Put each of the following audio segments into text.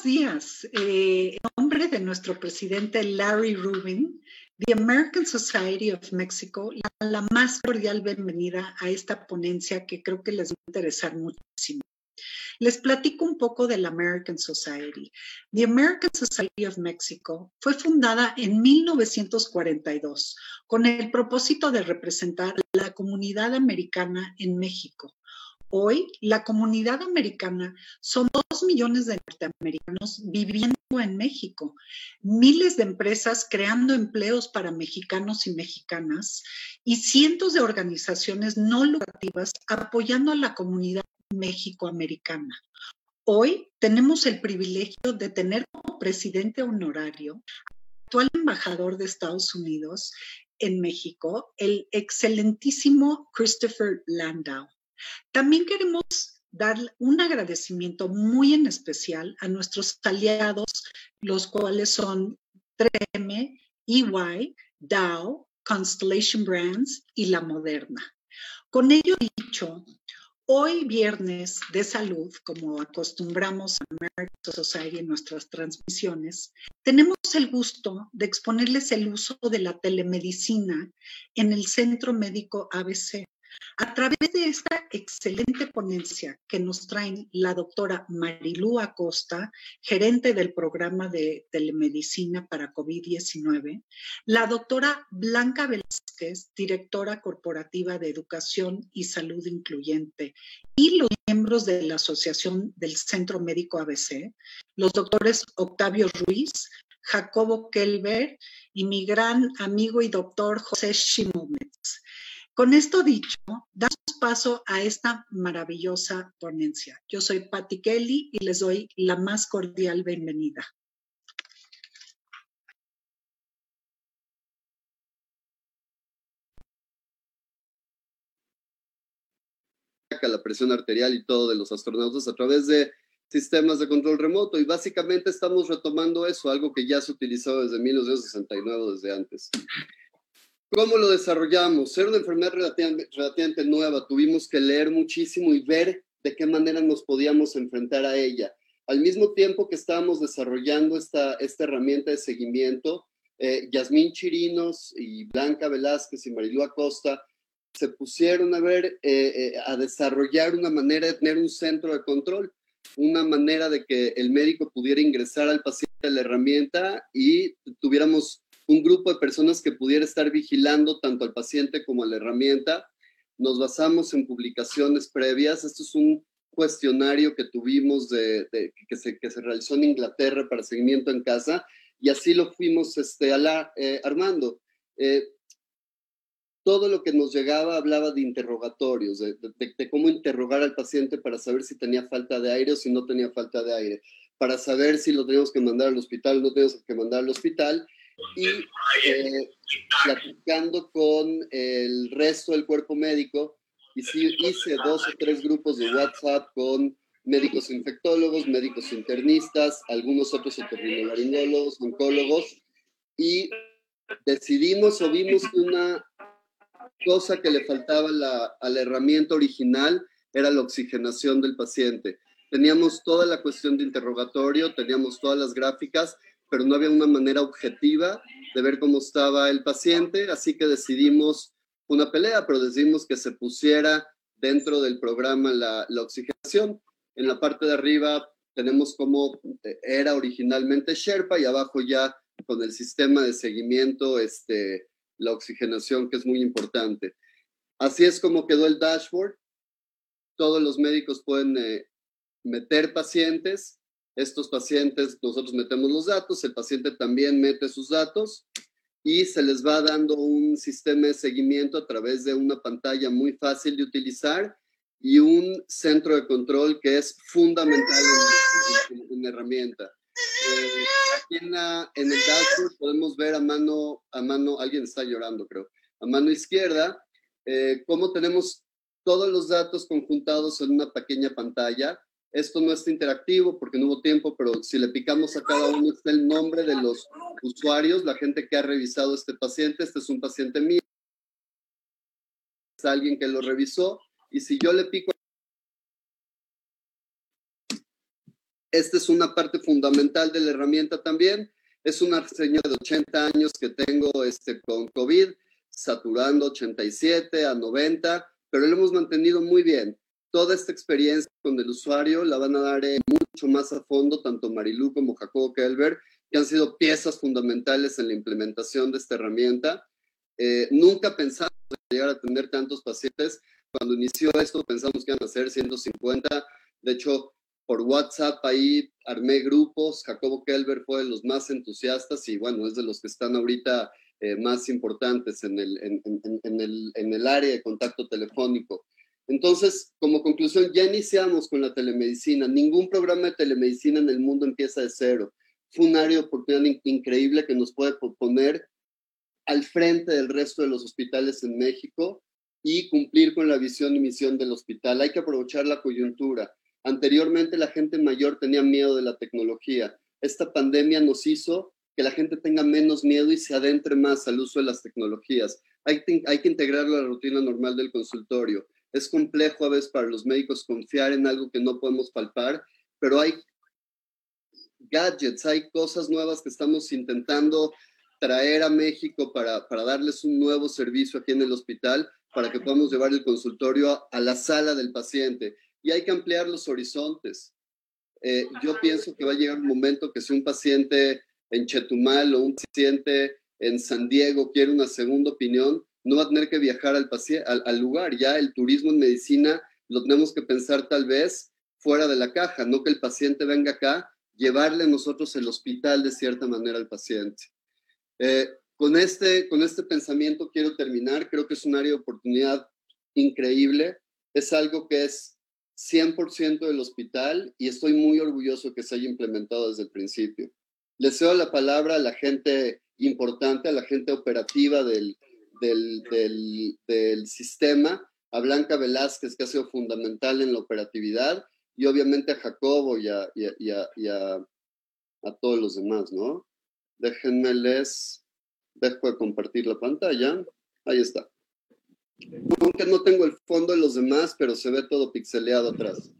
buenos días. Eh, en nombre de nuestro presidente Larry Rubin, The American Society of Mexico, la, más cordial bienvenida a esta ponencia que creo que les va a interesar muchísimo. Les platico un poco de la American Society. The American Society of Mexico fue fundada en 1942 con el propósito de representar a la comunidad americana en México. Hoy, la comunidad americana son dos millones de norteamericanos viviendo en México, miles de empresas creando empleos para mexicanos y mexicanas y cientos de organizaciones no lucrativas apoyando a la comunidad mexicoamericana. Hoy tenemos el privilegio de tener como presidente honorario al actual embajador de Estados Unidos en México, el excelentísimo Christopher Landau. También queremos dar un agradecimiento muy en especial a nuestros aliados, los cuales son 3M, EY, Dow, Constellation Brands y La Moderna. Con ello dicho, hoy viernes de salud, como acostumbramos a American Society en nuestras transmisiones, tenemos el gusto de exponerles el uso de la telemedicina en el Centro Médico ABC. A través de esta excelente ponencia que nos traen la doctora Marilú Acosta, gerente del programa de telemedicina para COVID-19, la doctora Blanca Velázquez, directora corporativa de educación y salud incluyente, y los miembros de la Asociación del Centro Médico ABC, los doctores Octavio Ruiz, Jacobo Kelber y mi gran amigo y doctor José Shimomets. Con esto dicho, damos paso a esta maravillosa ponencia. Yo soy Patti Kelly y les doy la más cordial bienvenida. la presión arterial y todo de los astronautas a través de sistemas de control remoto y básicamente estamos retomando eso, algo que ya se utilizó desde 1969, desde antes. ¿Cómo lo desarrollamos? Era una enfermedad relativamente, nueva, tuvimos que leer muchísimo y ver de qué manera nos podíamos enfrentar a ella. Al mismo tiempo que estábamos desarrollando esta, esta herramienta de seguimiento, eh, Yasmín Chirinos y Blanca Velázquez y Marilu Acosta se pusieron a ver, eh, eh, a desarrollar una manera de tener un centro de control, una manera de que el médico pudiera ingresar al paciente a la herramienta y tuviéramos un grupo de personas que pudiera estar vigilando tanto al paciente como a la herramienta. Nos basamos en publicaciones previas. Esto es un cuestionario que tuvimos de, que, se, que, se, realizó en Inglaterra para seguimiento en casa y así lo fuimos este, a eh, armando. Eh, todo lo que nos llegaba hablaba de interrogatorios, de, de, cómo interrogar al paciente para saber si tenía falta de aire o si no tenía falta de aire, para saber si lo teníamos que mandar al hospital o no teníamos que mandar al hospital y eh, platicando con el resto del cuerpo médico, hice dos o tres grupos de WhatsApp con médicos infectólogos, médicos internistas, algunos otros otorrinolaringólogos, oncólogos, y decidimos o vimos que una cosa que le faltaba la, a la herramienta original era la oxigenación del paciente. Teníamos toda la cuestión de interrogatorio, teníamos todas las gráficas, pero no había una manera objetiva de ver cómo estaba el paciente, así que decidimos una pelea, pero decidimos que se pusiera dentro del programa la, oxigenación. En la parte de arriba tenemos como era originalmente Sherpa y abajo ya con el sistema de seguimiento, este, la oxigenación, que es muy importante. Así es como quedó el dashboard. Todos los médicos pueden eh, meter pacientes estos pacientes, nosotros metemos los datos, el paciente también mete sus datos y se les va dando un sistema de seguimiento a través de una pantalla muy fácil de utilizar y un centro de control que es fundamental en, la herramienta. Eh, aquí en, en, el dashboard podemos ver a mano, a mano, alguien está llorando creo, a mano izquierda, eh, cómo tenemos todos los datos conjuntados en una pequeña pantalla esto no está interactivo porque no hubo tiempo, pero si le picamos a cada uno está el nombre de los usuarios, la gente que ha revisado este paciente. Este es un paciente mío. Es alguien que lo revisó. Y si yo le pico Esta es una parte fundamental de la herramienta también. Es una señora de 80 años que tengo este, con COVID, saturando 87 a 90, pero lo hemos mantenido muy bien. Toda esta experiencia con el usuario la van a dar eh, mucho más a fondo tanto Marilu como Jacobo Kelber, que han sido piezas fundamentales en la implementación de esta herramienta. Eh, nunca pensamos llegar a tener tantos pacientes. Cuando inició esto pensamos que iban a ser 150. De hecho, por WhatsApp ahí armé grupos, Jacobo Kelber fue de los más entusiastas y bueno, es de los que están ahorita eh, más importantes en el, en, en, el, en el área de contacto telefónico. Entonces, como conclusión, ya iniciamos con la telemedicina. Ningún programa de telemedicina en el mundo empieza de cero. Fue un área de oportunidad increíble que nos puede poner al frente del resto de los hospitales en México y cumplir con la visión y misión del hospital. Hay que aprovechar la coyuntura. Anteriormente la gente mayor tenía miedo de la tecnología. Esta pandemia nos hizo que la gente tenga menos miedo y se adentre más al uso de las tecnologías. Hay, hay que integrarlo a la rutina normal del consultorio. Es complejo a veces para los médicos confiar en algo que no podemos palpar, pero hay gadgets, hay cosas nuevas que estamos intentando traer a México para, para darles un nuevo servicio aquí en el hospital, para que podamos llevar el consultorio a la sala del paciente y hay que ampliar los horizontes. Eh, yo pienso que va a llegar un momento que si un paciente en Chetumal o un paciente en San Diego quiere una segunda opinión, no va a tener que viajar al, al, al lugar. Ya el turismo en medicina lo tenemos que pensar tal vez fuera de la caja, no que el paciente venga acá, llevarle nosotros el hospital de cierta manera al paciente. Eh, con, este, con este pensamiento quiero terminar. Creo que es un área de oportunidad increíble. Es algo que es 100% del hospital y estoy muy orgulloso que se haya implementado desde el principio. Le cedo la palabra a la gente importante, a la gente operativa del, del, sistema, a Blanca Velázquez, que ha sido fundamental en la operatividad, y obviamente a Jacobo y a, todos los demás, ¿no? Déjenme les, dejo de compartir la pantalla. Ahí está. Aunque no tengo el fondo de los demás, pero se ve todo pixeleado atrás.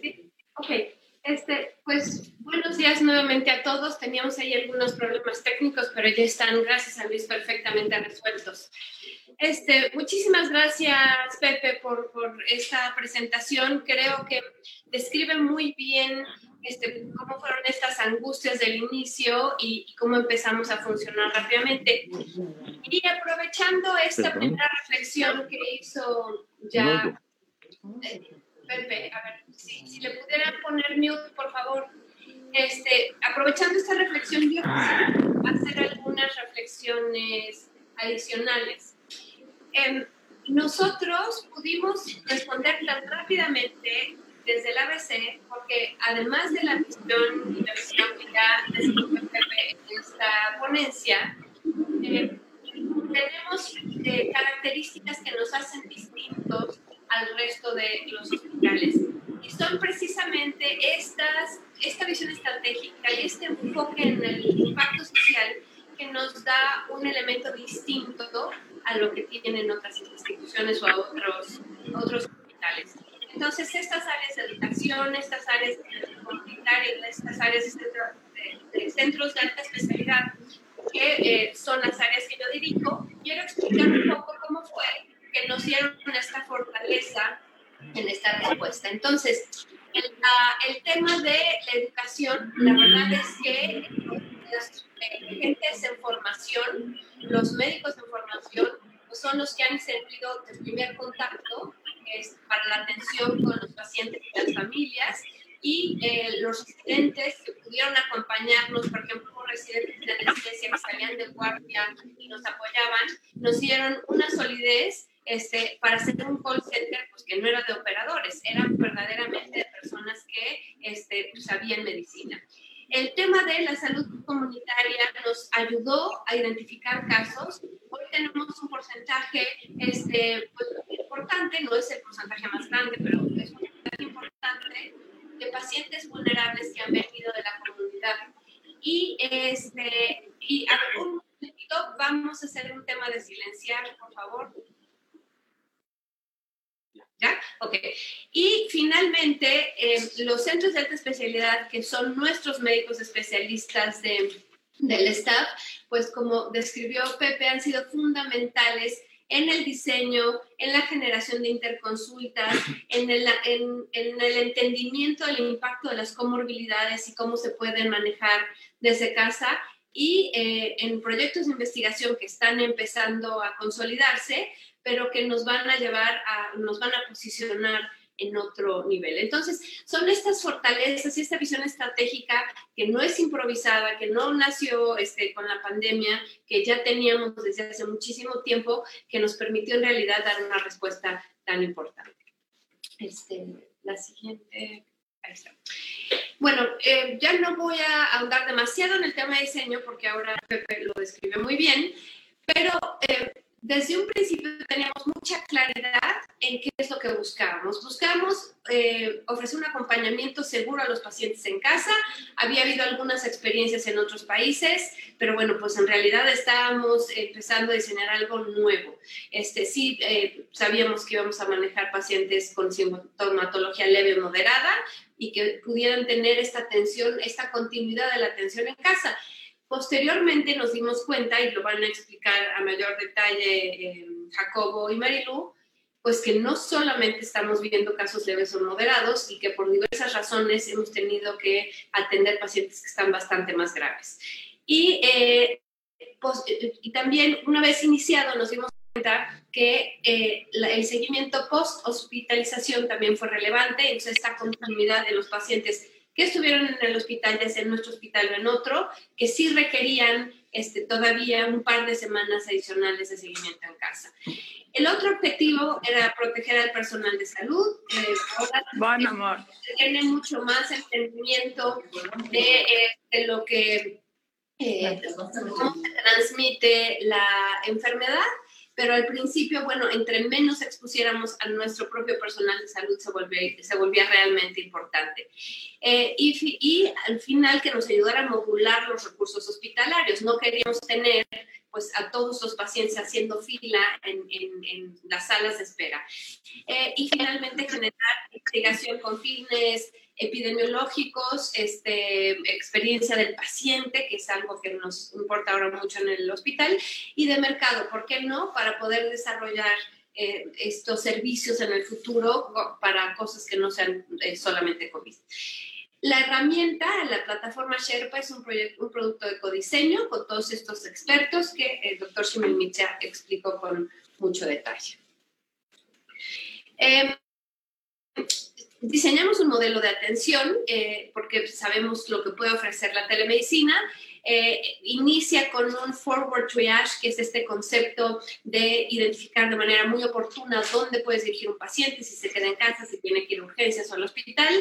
Sí. Ok. Este, pues buenos días nuevamente a todos. Teníamos ahí algunos problemas técnicos, pero ya están, gracias a Luis, perfectamente resueltos. Este, muchísimas gracias, Pepe, por, por, esta presentación. Creo que describe muy bien este, cómo fueron estas angustias del inicio y, cómo empezamos a funcionar rápidamente. Y aprovechando esta primera reflexión que hizo ya eh, Pepe, a ver, si, si, le pudieran poner mute, por favor. Este, aprovechando esta reflexión, yo hacer algunas reflexiones adicionales. Em, nosotros pudimos responder tan rápidamente desde el ABC, porque además de la misión y la visión que ya en esta ponencia, eh, tenemos eh, características que nos hacen distintos al resto de los hospitales. Y son precisamente estas, esta visión estratégica y este enfoque en el impacto social que nos da un elemento distinto a lo que tienen otras instituciones o a otros, otros hospitales. Entonces, estas áreas de educación, estas áreas comunitarias, estas áreas de, centros de alta especialidad, que eh, son las áreas que yo dirijo, quiero explicar un poco cómo fue que nos dieron esta fortaleza en esta respuesta. Entonces, el, el tema de la educación, la verdad es que los agentes en formación, los médicos en formación, pues son los que han servido de primer contacto es, para la atención con los pacientes y las familias y eh, los residentes que pudieron acompañarnos, por ejemplo, residentes de anestesia que salían de guardia y nos apoyaban, nos dieron una solidez este, para hacer un call center pues, que no era de operadores, eran verdaderamente de personas que este, sabían medicina. El tema de la salud comunitaria nos ayudó a identificar casos. Hoy tenemos un porcentaje este, pues, importante, no es el porcentaje más grande, pero es un porcentaje importante de pacientes vulnerables que han venido de la comunidad. Y, este, y algún momento vamos a hacer un tema de silenciar, por favor. ¿Ya? Ok. Y finalmente, eh, los centros de alta especialidad, que son nuestros médicos especialistas de, del staff, pues como describió Pepe, han sido fundamentales en el diseño, en la generación de interconsultas, en el, en, en el entendimiento del impacto de las comorbilidades y cómo se pueden manejar desde casa y eh, en proyectos de investigación que están empezando a consolidarse, pero que nos van a llevar a, nos van a posicionar en otro nivel. Entonces, son estas fortalezas y esta visión estratégica que no es improvisada, que no nació este, con la pandemia, que ya teníamos desde hace muchísimo tiempo, que nos permitió en realidad dar una respuesta tan importante. Este, la siguiente. Ahí está. Bueno, eh, ya no voy a ahondar demasiado en el tema de diseño porque ahora Pepe lo describe muy bien, pero eh, desde un principio teníamos mucha claridad en qué es lo que buscábamos. Buscamos eh, ofrecer un acompañamiento seguro a los pacientes en casa. Había habido algunas experiencias en otros países, pero bueno, pues en realidad estábamos empezando a diseñar algo nuevo. Este, sí, eh, sabíamos que íbamos a manejar pacientes con sintomatología leve o moderada y que pudieran tener esta atención, esta continuidad de la atención en casa. Posteriormente nos dimos cuenta, y lo van a explicar a mayor detalle eh, Jacobo y Marilu, pues que no solamente estamos viendo casos leves o moderados y que por diversas razones hemos tenido que atender pacientes que están bastante más graves. Y, eh, y también una vez iniciado nos dimos cuenta que eh, el seguimiento post-hospitalización también fue relevante, entonces esta continuidad de los pacientes que estuvieron en el hospital, ya sea en nuestro hospital o en otro, que sí requerían este, todavía un par de semanas adicionales de seguimiento en casa. El otro objetivo era proteger al personal de salud. Eh, bueno, amor. Tiene mucho más entendimiento de, eh, lo que eh, cómo se transmite la enfermedad pero al principio, bueno, entre menos expusiéramos a nuestro propio personal de salud se, vuelve, se volvía realmente importante. Eh, y, y, al final que nos ayudara a modular los recursos hospitalarios. No queríamos tener pues a todos los pacientes haciendo fila en, en, en las salas de espera. Eh, y finalmente generar investigación con fines epidemiológicos, este, experiencia del paciente, que es algo que nos importa ahora mucho en el hospital, y de mercado, ¿por qué no? Para poder desarrollar eh, estos servicios en el futuro para cosas que no sean eh, solamente COVID. La herramienta, la plataforma Sherpa, es un, un producto de codiseño con todos estos expertos que el doctor Shimon Micha explicó con mucho detalle. Eh, diseñamos un modelo de atención eh, porque sabemos lo que puede ofrecer la telemedicina. Eh, inicia con un forward triage, que es este concepto de identificar de manera muy oportuna dónde puedes dirigir un paciente, si se queda en casa, si tiene que ir a urgencias o al hospital.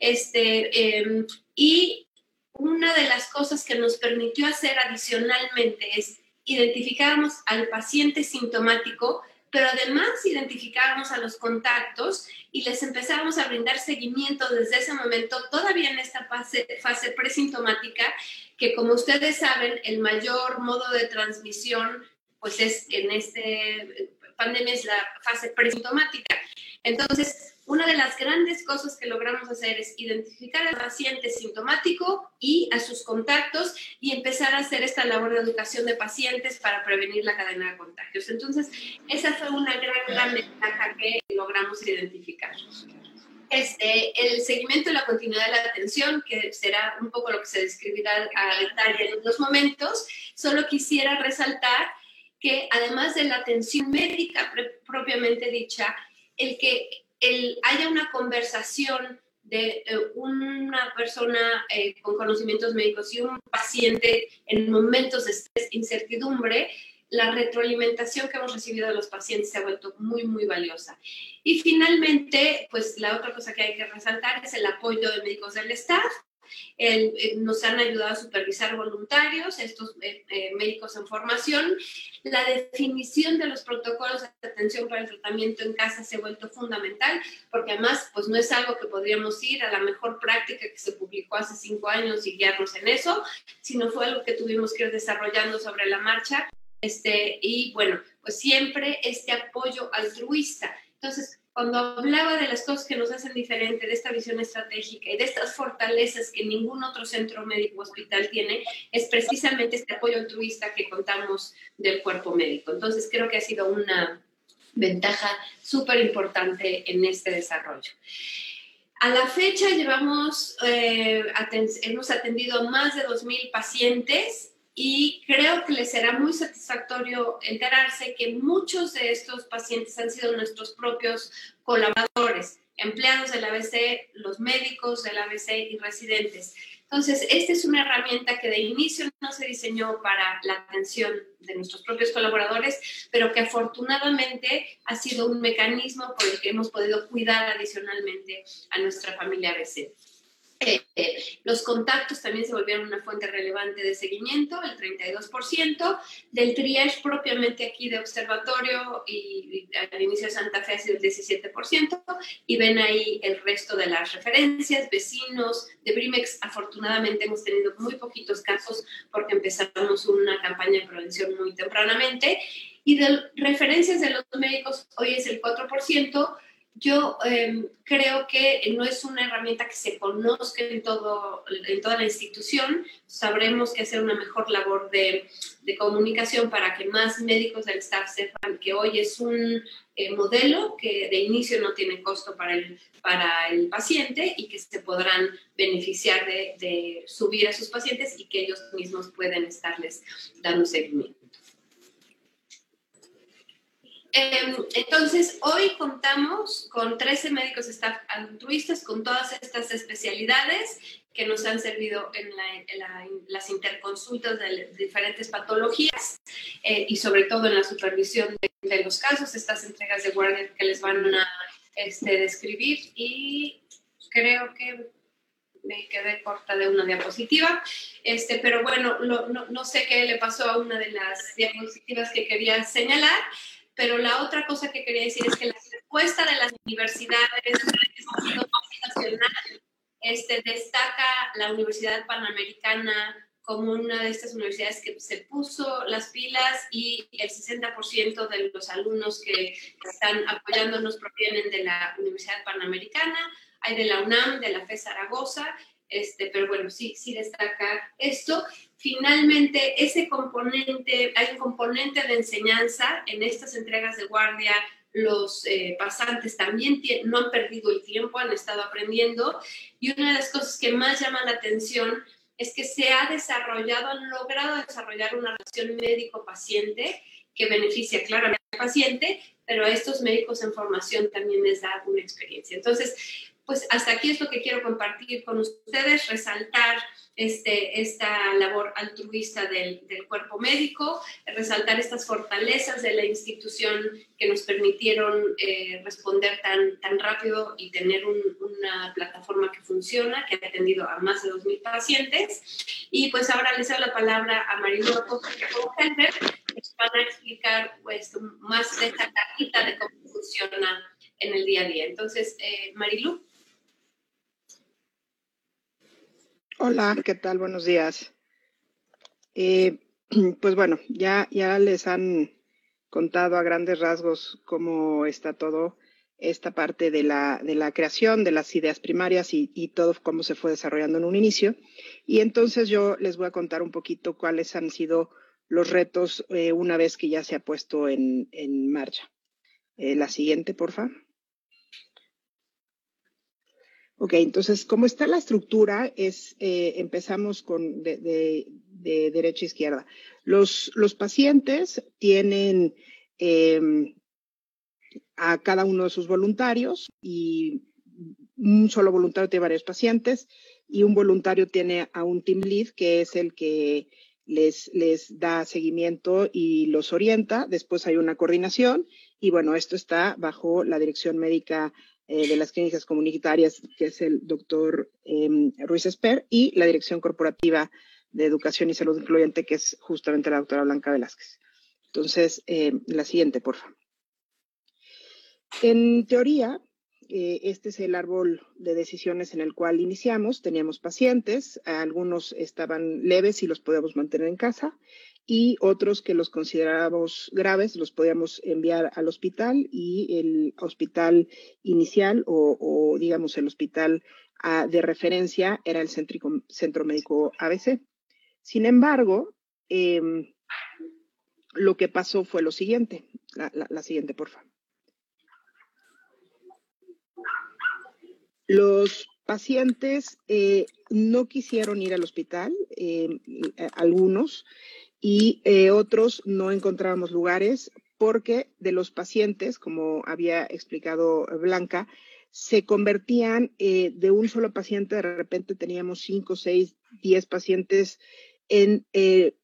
Este, em, y una de las cosas que nos permitió hacer adicionalmente es identificáramos al paciente sintomático pero además identificábamos a los contactos y les empezábamos a brindar seguimiento desde ese momento, todavía en esta fase, fase presintomática, que como ustedes saben, el mayor modo de transmisión, pues es en este pandemia es la fase presintomática. Entonces, una de las grandes cosas que logramos hacer es identificar al paciente sintomático y a sus contactos y empezar a hacer esta labor de educación de pacientes para prevenir la cadena de contagios. Entonces, esa fue una gran, gran ventaja que logramos identificar. Este, el seguimiento y la continuidad de la atención, que será un poco lo que se describirá a detalle en unos momentos, solo quisiera resaltar que además de la atención médica propiamente dicha, el que el, haya una conversación de una persona eh, con conocimientos médicos y un paciente en momentos de estrés, incertidumbre, la retroalimentación que hemos recibido de los pacientes se ha vuelto muy, muy valiosa. Y finalmente, pues la otra cosa que hay que resaltar es el apoyo de médicos del staff, Eh, nos han ayudado a supervisar voluntarios, estos eh, eh, médicos en formación. La definición de los protocolos de atención para el tratamiento en casa se ha vuelto fundamental, porque además pues no es algo que podríamos ir a la mejor práctica que se publicó hace cinco años y guiarnos en eso, sino fue algo que tuvimos que ir desarrollando sobre la marcha. Este, y bueno, pues siempre este apoyo altruista. Entonces, cuando hablaba de las cosas que nos hacen diferente, de esta visión estratégica y de estas fortalezas que ningún otro centro médico hospital tiene, es precisamente este apoyo altruista que contamos del cuerpo médico. Entonces, creo que ha sido una ventaja súper importante en este desarrollo. A la fecha llevamos, eh, hemos atendido a más de 2.000 pacientes y creo que les será muy satisfactorio enterarse que muchos de estos pacientes han sido nuestros propios colaboradores, empleados del ABC, los médicos del ABC y residentes. Entonces, esta es una herramienta que de inicio no se diseñó para la atención de nuestros propios colaboradores, pero que afortunadamente ha sido un mecanismo por el que hemos podido cuidar adicionalmente a nuestra familia ABC. Eh, los contactos también se volvieron una fuente relevante de seguimiento, el 32%, del triage propiamente aquí de observatorio y, al inicio de Santa Fe ha sido el 17%, y ven ahí el resto de las referencias, vecinos de Brimex. Afortunadamente hemos tenido muy poquitos casos porque empezamos una campaña de prevención muy tempranamente, y de referencias de los médicos hoy es el 4%, yo em, creo que no es una herramienta que se conozca en, todo, en toda la institución. Sabremos que hacer una mejor labor de, comunicación para que más médicos del staff sepan que hoy es un eh, modelo que de inicio no tiene costo para el, para el paciente y que se podrán beneficiar de subir a sus pacientes y que ellos mismos pueden estarles dando seguimiento. Em, entonces, hoy contamos con 13 médicos staff altruistas con todas estas especialidades que nos han servido en, las interconsultas de, diferentes patologías eh, y sobre todo en la supervisión de, los casos, estas entregas de guardia que les van a este, describir y creo que me quedé corta de una diapositiva, este, pero bueno, no, no sé qué le pasó a una de las diapositivas que quería señalar. Pero la otra cosa que quería decir es que la respuesta de las universidades este, destaca la Universidad Panamericana como una de estas universidades que se puso las pilas y el 60% de los alumnos que están apoyándonos provienen de la Universidad Panamericana, hay de la UNAM, de la FE Zaragoza, este, pero bueno, sí, sí destaca esto finalmente ese componente, hay un componente de enseñanza en estas entregas de guardia. Los eh, pasantes también no han perdido el tiempo, han estado aprendiendo. Y una de las cosas que más llama la atención es que se ha desarrollado, han logrado desarrollar una relación médico-paciente que beneficia claramente al paciente, pero a estos médicos en formación también les da una experiencia. Entonces, pues hasta aquí es lo que quiero compartir con ustedes, resaltar este, esta labor altruista del, del, cuerpo médico, resaltar estas fortalezas de la institución que nos permitieron eh, responder tan, tan rápido y tener una plataforma que funciona, que ha atendido a más de 2.000 pacientes. Y pues ahora les doy la palabra a Marilu que nos van a explicar pues, más de esta cajita de cómo funciona en el día a día. Entonces, eh, Marilu. Hola, ¿qué tal? Buenos días. Eh, pues bueno, ya, ya les han contado a grandes rasgos cómo está todo esta parte de la, de la creación de las ideas primarias y, todo cómo se fue desarrollando en un inicio. Y entonces yo les voy a contar un poquito cuáles han sido los retos eh, una vez que ya se ha puesto en, en marcha. Eh, la siguiente, por favor. Ok, entonces, ¿cómo está la estructura? Es, eh, empezamos con de, derecha a izquierda. Los, los pacientes tienen em, a cada uno de sus voluntarios y un solo voluntario tiene varios pacientes y un voluntario tiene a un team lead que es el que les, les da seguimiento y los orienta. Después hay una coordinación y bueno, esto está bajo la dirección médica eh, de las clínicas comunitarias, que es el doctor em, Ruiz Esper, y la Dirección Corporativa de Educación y Salud Incluyente, que es justamente la doctora Blanca Velázquez. Entonces, em, la siguiente, por favor. En teoría, eh, este es el árbol de decisiones en el cual iniciamos. Teníamos pacientes, algunos estaban leves y los podíamos mantener en casa y otros que los considerábamos graves los podíamos enviar al hospital y el hospital inicial o, digamos el hospital ah, de referencia era el Centro Médico ABC. Sin embargo, em, lo que pasó fue lo siguiente. La, siguiente, por favor. Los pacientes eh, no quisieron ir al hospital, em, algunos, y eh, otros no encontrábamos lugares porque de los pacientes, como había explicado Blanca, se convertían eh, de un solo paciente, de repente teníamos cinco, seis, diez pacientes en eh,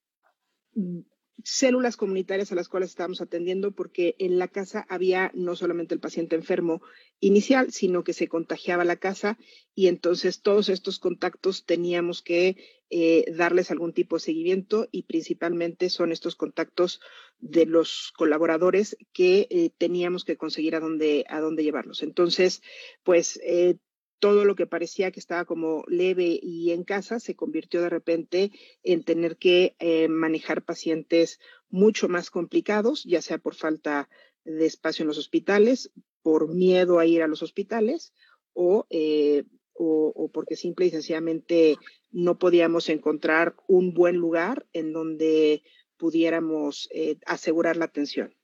células comunitarias a las cuales estábamos atendiendo porque en la casa había no solamente el paciente enfermo inicial, sino que se contagiaba la casa y entonces todos estos contactos teníamos que eh, darles algún tipo de seguimiento y principalmente son estos contactos de los colaboradores que eh, teníamos que conseguir a dónde, a dónde llevarlos. Entonces, pues eh, todo lo que parecía que estaba como leve y en casa se convirtió de repente en tener que eh, manejar pacientes mucho más complicados, ya sea por falta de espacio en los hospitales, por miedo a ir a los hospitales o, eh, o, porque simple y sencillamente no podíamos encontrar un buen lugar en donde pudiéramos eh, asegurar la atención.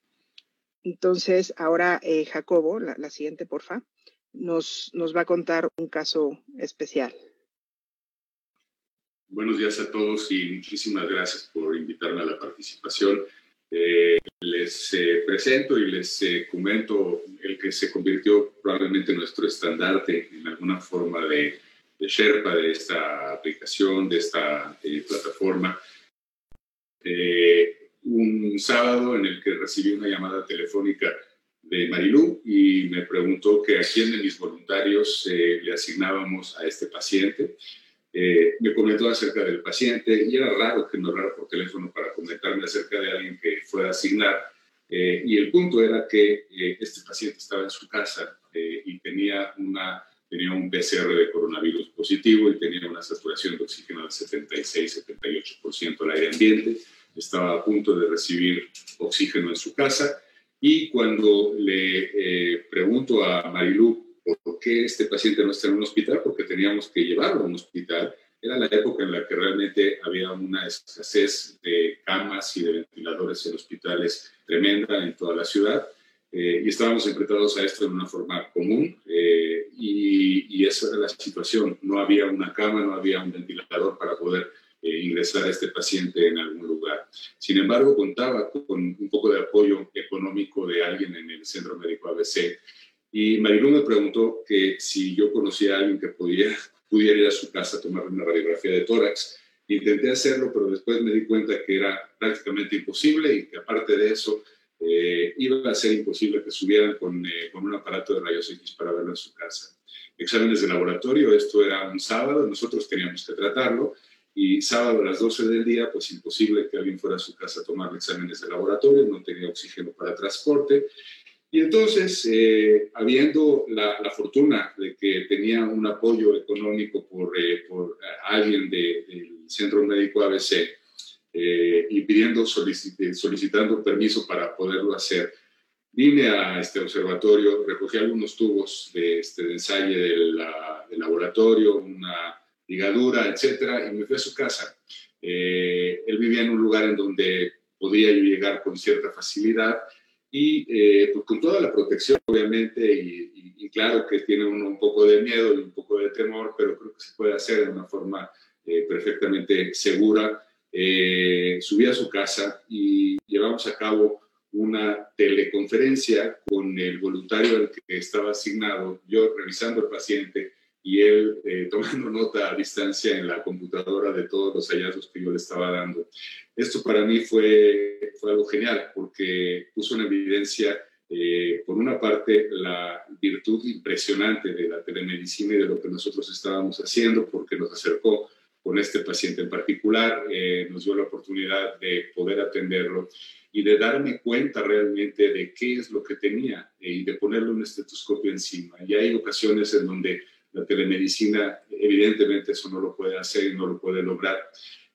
Entonces, ahora Jacobo, la, la siguiente, porfa nos, nos va a contar un caso especial. Buenos días a todos y muchísimas gracias por invitarme a la participación. Eh, les eh, presento y les eh, comento el que se convirtió probablemente en nuestro estandarte en alguna forma de, de Sherpa, de esta aplicación, de esta plataforma. un sábado en el que recibí una llamada telefónica de Marilú y me preguntó que a quién de mis voluntarios eh, le asignábamos a este paciente. Eh, me comentó acerca del paciente y era raro que me hablara por teléfono para comentarme acerca de alguien que fuera a asignar. Eh, y el punto era que este paciente estaba en su casa y tenía, una, tenía un PCR de coronavirus positivo y tenía una saturación de oxígeno del 76-78% al aire ambiente. Estaba a punto de recibir oxígeno en su casa y cuando le eh, pregunto a Marilú por qué este paciente no está en un hospital, porque teníamos que llevarlo a un hospital, era la época en la que realmente había una escasez de camas y de ventiladores en hospitales tremenda en toda la ciudad. Eh, y estábamos enfrentados a esto de una forma común eh, y, y esa era la situación. No había una cama, no había un ventilador para poder eh, ingresar a este paciente en algún lugar. Sin embargo, contaba con un poco de apoyo económico de alguien en el Centro Médico ABC y Marilu me preguntó que si yo conocía a alguien que pudiera, pudiera ir a su casa a tomar una radiografía de tórax. Intenté hacerlo, pero después me di cuenta que era prácticamente imposible y que aparte de eso eh, iba a ser imposible que subieran con, eh, con un aparato de rayos X para verlo en su casa. Exámenes de laboratorio, esto era un sábado, nosotros teníamos que tratarlo y sábado a las 12 del día, pues imposible que alguien fuera a su casa a tomar exámenes de laboratorio, no tenía oxígeno para transporte. Y entonces, eh, habiendo la, fortuna de que tenía un apoyo económico por, eh, por alguien del Centro Médico ABC eh, y pidiendo, solicitando permiso para poderlo hacer, vine a este observatorio, recogí algunos tubos de, este, ensayo del, del laboratorio, una ligadura, etcétera, y me fui a su casa. Eh, él vivía en un lugar en donde podía yo llegar con cierta facilidad y eh, pues con toda la protección, obviamente, y, claro que tiene uno un poco de miedo y un poco de temor, pero creo que se puede hacer de una forma eh, perfectamente segura. subí a su casa y llevamos a cabo una teleconferencia con el voluntario al que estaba asignado, yo revisando el paciente, y él eh, tomando nota a distancia en la computadora de todos los hallazgos que yo le estaba dando. Esto para mí fue, fue algo genial porque puso en evidencia eh, por una parte, la virtud impresionante de la telemedicina y de lo que nosotros estábamos haciendo, porque nos acercó con este paciente en particular, eh, nos dio la oportunidad de poder atenderlo y de darme cuenta realmente de qué es lo que tenía eh, y de ponerle un estetoscopio encima. Y hay ocasiones en donde la telemedicina, evidentemente, eso no lo puede hacer y no lo puede lograr.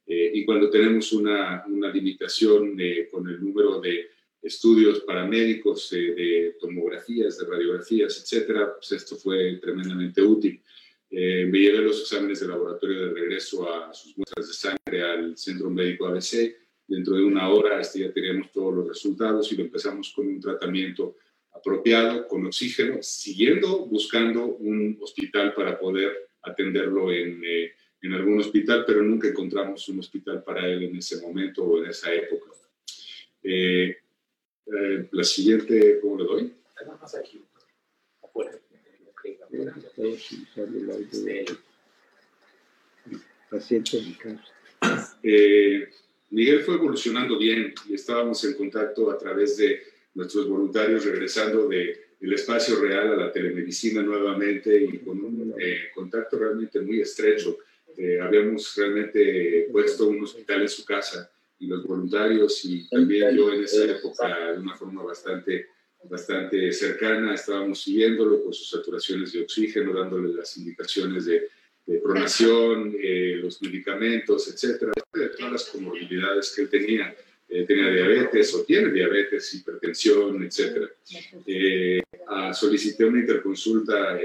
y cuando tenemos una, una limitación con el número de estudios para médicos eh, de tomografías, de radiografías, etcétera, pues esto fue tremendamente útil. Eh, me llevé los exámenes de laboratorio de regreso a sus muestras de sangre al Centro Médico ABC. Dentro de una hora este, ya teníamos todos los resultados y lo empezamos con un tratamiento apropiado, con oxígeno, siguiendo buscando un hospital para poder atenderlo en, eh, en algún hospital, pero nunca encontramos un hospital para él en ese momento o en esa época. Eh, eh, la siguiente, ¿cómo le doy? eh, Miguel fue evolucionando bien y estábamos en contacto a través de nuestros voluntarios regresando de, del espacio real a la telemedicina nuevamente y con un eh, contacto realmente muy estrecho. habíamos realmente puesto un hospital en su casa y los voluntarios y también yo en esa época de una forma bastante, bastante cercana estábamos siguiéndolo con sus saturaciones de oxígeno, dándole las indicaciones de, pronación, eh, los medicamentos, etcétera, de todas las comorbilidades que él tenía. Eh, diabetes o tiene diabetes, hipertensión, etcétera. Eh, solicité una interconsulta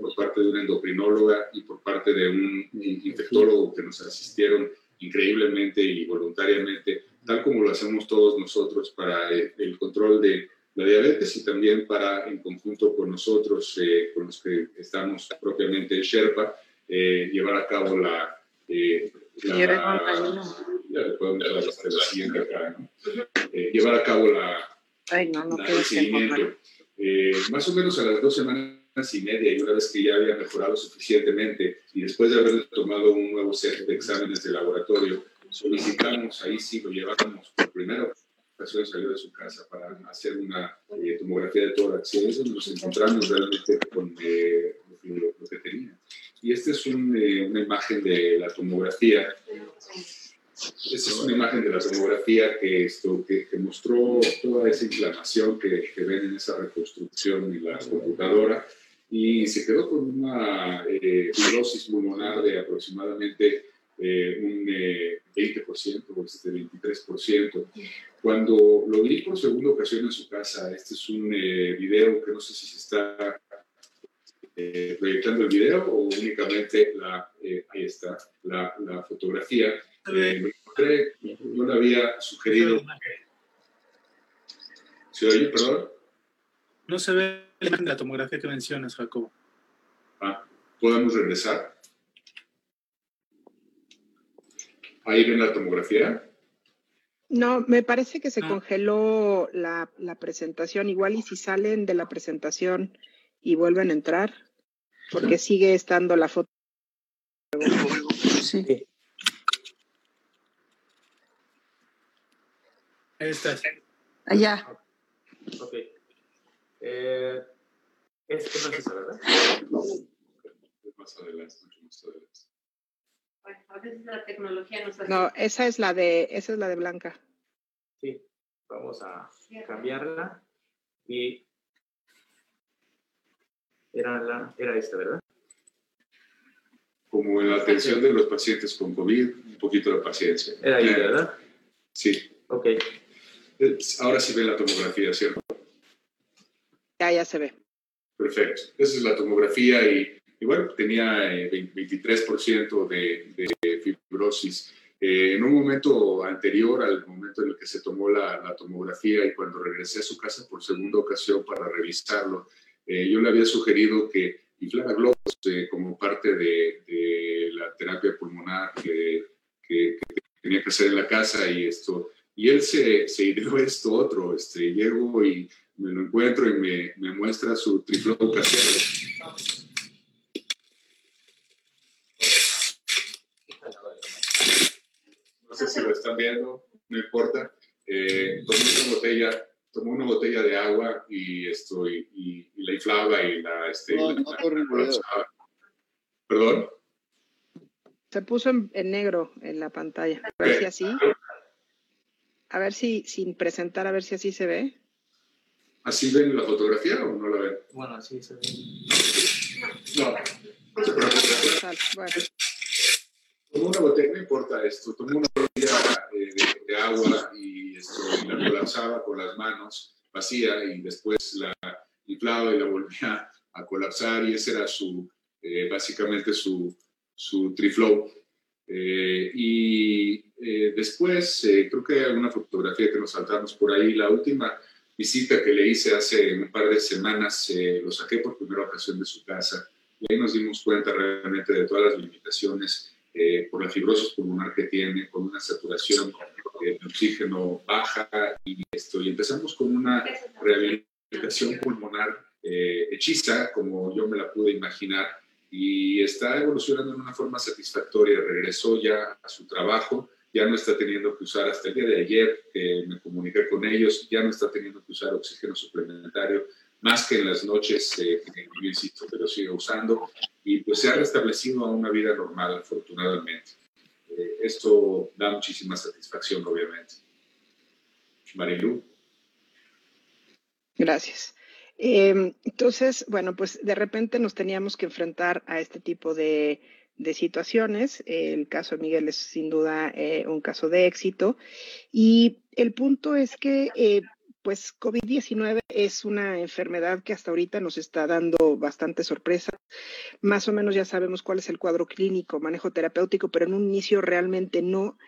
por parte de una endocrinóloga y por parte de un infectólogo que nos asistieron increíblemente y voluntariamente, tal como lo hacemos todos nosotros para el control de la diabetes y también para, en conjunto con nosotros, eh, con los que estamos propiamente en Sherpa, eh, llevar a cabo la... Eh, la, llevar a cabo la, Ay, no, no el seguimiento. más o menos a las dos semanas y media y una vez que ya había mejorado suficientemente y después de haber tomado un nuevo set de exámenes de laboratorio, solicitamos, ahí sí lo llevamos por primera ocasión salió de su casa para hacer una eh, tomografía de tórax y eso nos encontramos realmente con eh, lo, que tenía. Y esta es un, eh, una imagen de la tomografía. Esta es una imagen de la tomografía que, esto, que, que mostró toda esa inflamación que, que, ven en esa reconstrucción en la computadora y se quedó con una eh, fibrosis pulmonar de aproximadamente eh, un 20% o este 23%. Cuando lo vi por segunda ocasión en su casa, este es un eh, video que no sé si se está proyectando el video o únicamente la, ahí está, la, la fotografía. yo le había sugerido... ¿Se oye, perdón? No se ve la tomografía que mencionas, Jacobo. Ah, ¿podemos regresar? ¿Ahí ven la tomografía? No, me parece que se congeló la, la, presentación. Igual y si salen de la presentación y vuelven a entrar, porque sigue estando la foto. Sí. Ahí estás. Allá. Ok. Eh, este no es esa, ¿verdad? Más adelante, más adelante. Bueno, a veces la tecnología nos hace... No, esa es la de, esa es la de Blanca. Sí, vamos a cambiarla y era, la, era esta, ¿verdad? Como en la atención de los pacientes con COVID, un poquito de paciencia. Era ahí, ¿verdad? Sí. Ok. Eh, ahora sí ve la tomografía, ¿cierto? Ya, se ve. Perfecto. Esa es la tomografía y, bueno, tenía 23% eh, de, fibrosis. Eh, en un momento anterior al momento en el que se tomó la, tomografía y cuando regresé a su casa por segunda ocasión para revisarlo, eh, yo le había sugerido que inflara globos como parte de, la terapia pulmonar que, tenía que hacer en la casa y esto. Y él se, se ideó esto otro. Este, llego y me lo encuentro y me, me muestra su triflow casero. No sé si lo están viendo, no importa. Eh, tomé una botella tomó una botella de agua y, esto, y, la inflaba y la... Este, no, no ¿Perdón? Se puso en, negro en la pantalla. A ver si así. A ver si, sin presentar, a ver si así se ve. ¿Así ven la fotografía o no la ven? Bueno, así se ve. No, no se preocupe. Bueno. Tomó una botella, no importa esto, tomó una botella eh, de, agua y, esto, la colapsaba con las manos vacía y después la inflaba y la volvía a colapsar y ese era su, eh, básicamente su, su triflow. Eh, y eh, después, creo que hay alguna fotografía que nos saltamos por ahí. La última visita que le hice hace un par de semanas, lo saqué por primera ocasión de su casa. Y ahí nos dimos cuenta realmente de todas las limitaciones por la fibrosis pulmonar que tiene, con una saturación de oxígeno baja. Y, esto, y empezamos con una rehabilitación pulmonar hechiza, como yo me la pude imaginar y está evolucionando en una forma satisfactoria. Regresó ya a su trabajo, ya no está teniendo que usar, hasta el día de ayer que me comuniqué con ellos, ya no está teniendo que usar oxígeno suplementario, más que en las noches, eh, yo insisto, pero sigue usando, y pues se ha restablecido a una vida normal, afortunadamente. Eh, esto da muchísima satisfacción, obviamente. Marilu. Gracias. Em, entonces, bueno, pues de repente nos teníamos que enfrentar a este tipo de, situaciones. El caso de Miguel es sin duda eh, un caso de éxito. Y el punto es que, eh, pues, COVID-19 es una enfermedad que hasta ahorita nos está dando bastante sorpresa. Más o menos ya sabemos cuál es el cuadro clínico, manejo terapéutico, pero en un inicio realmente no.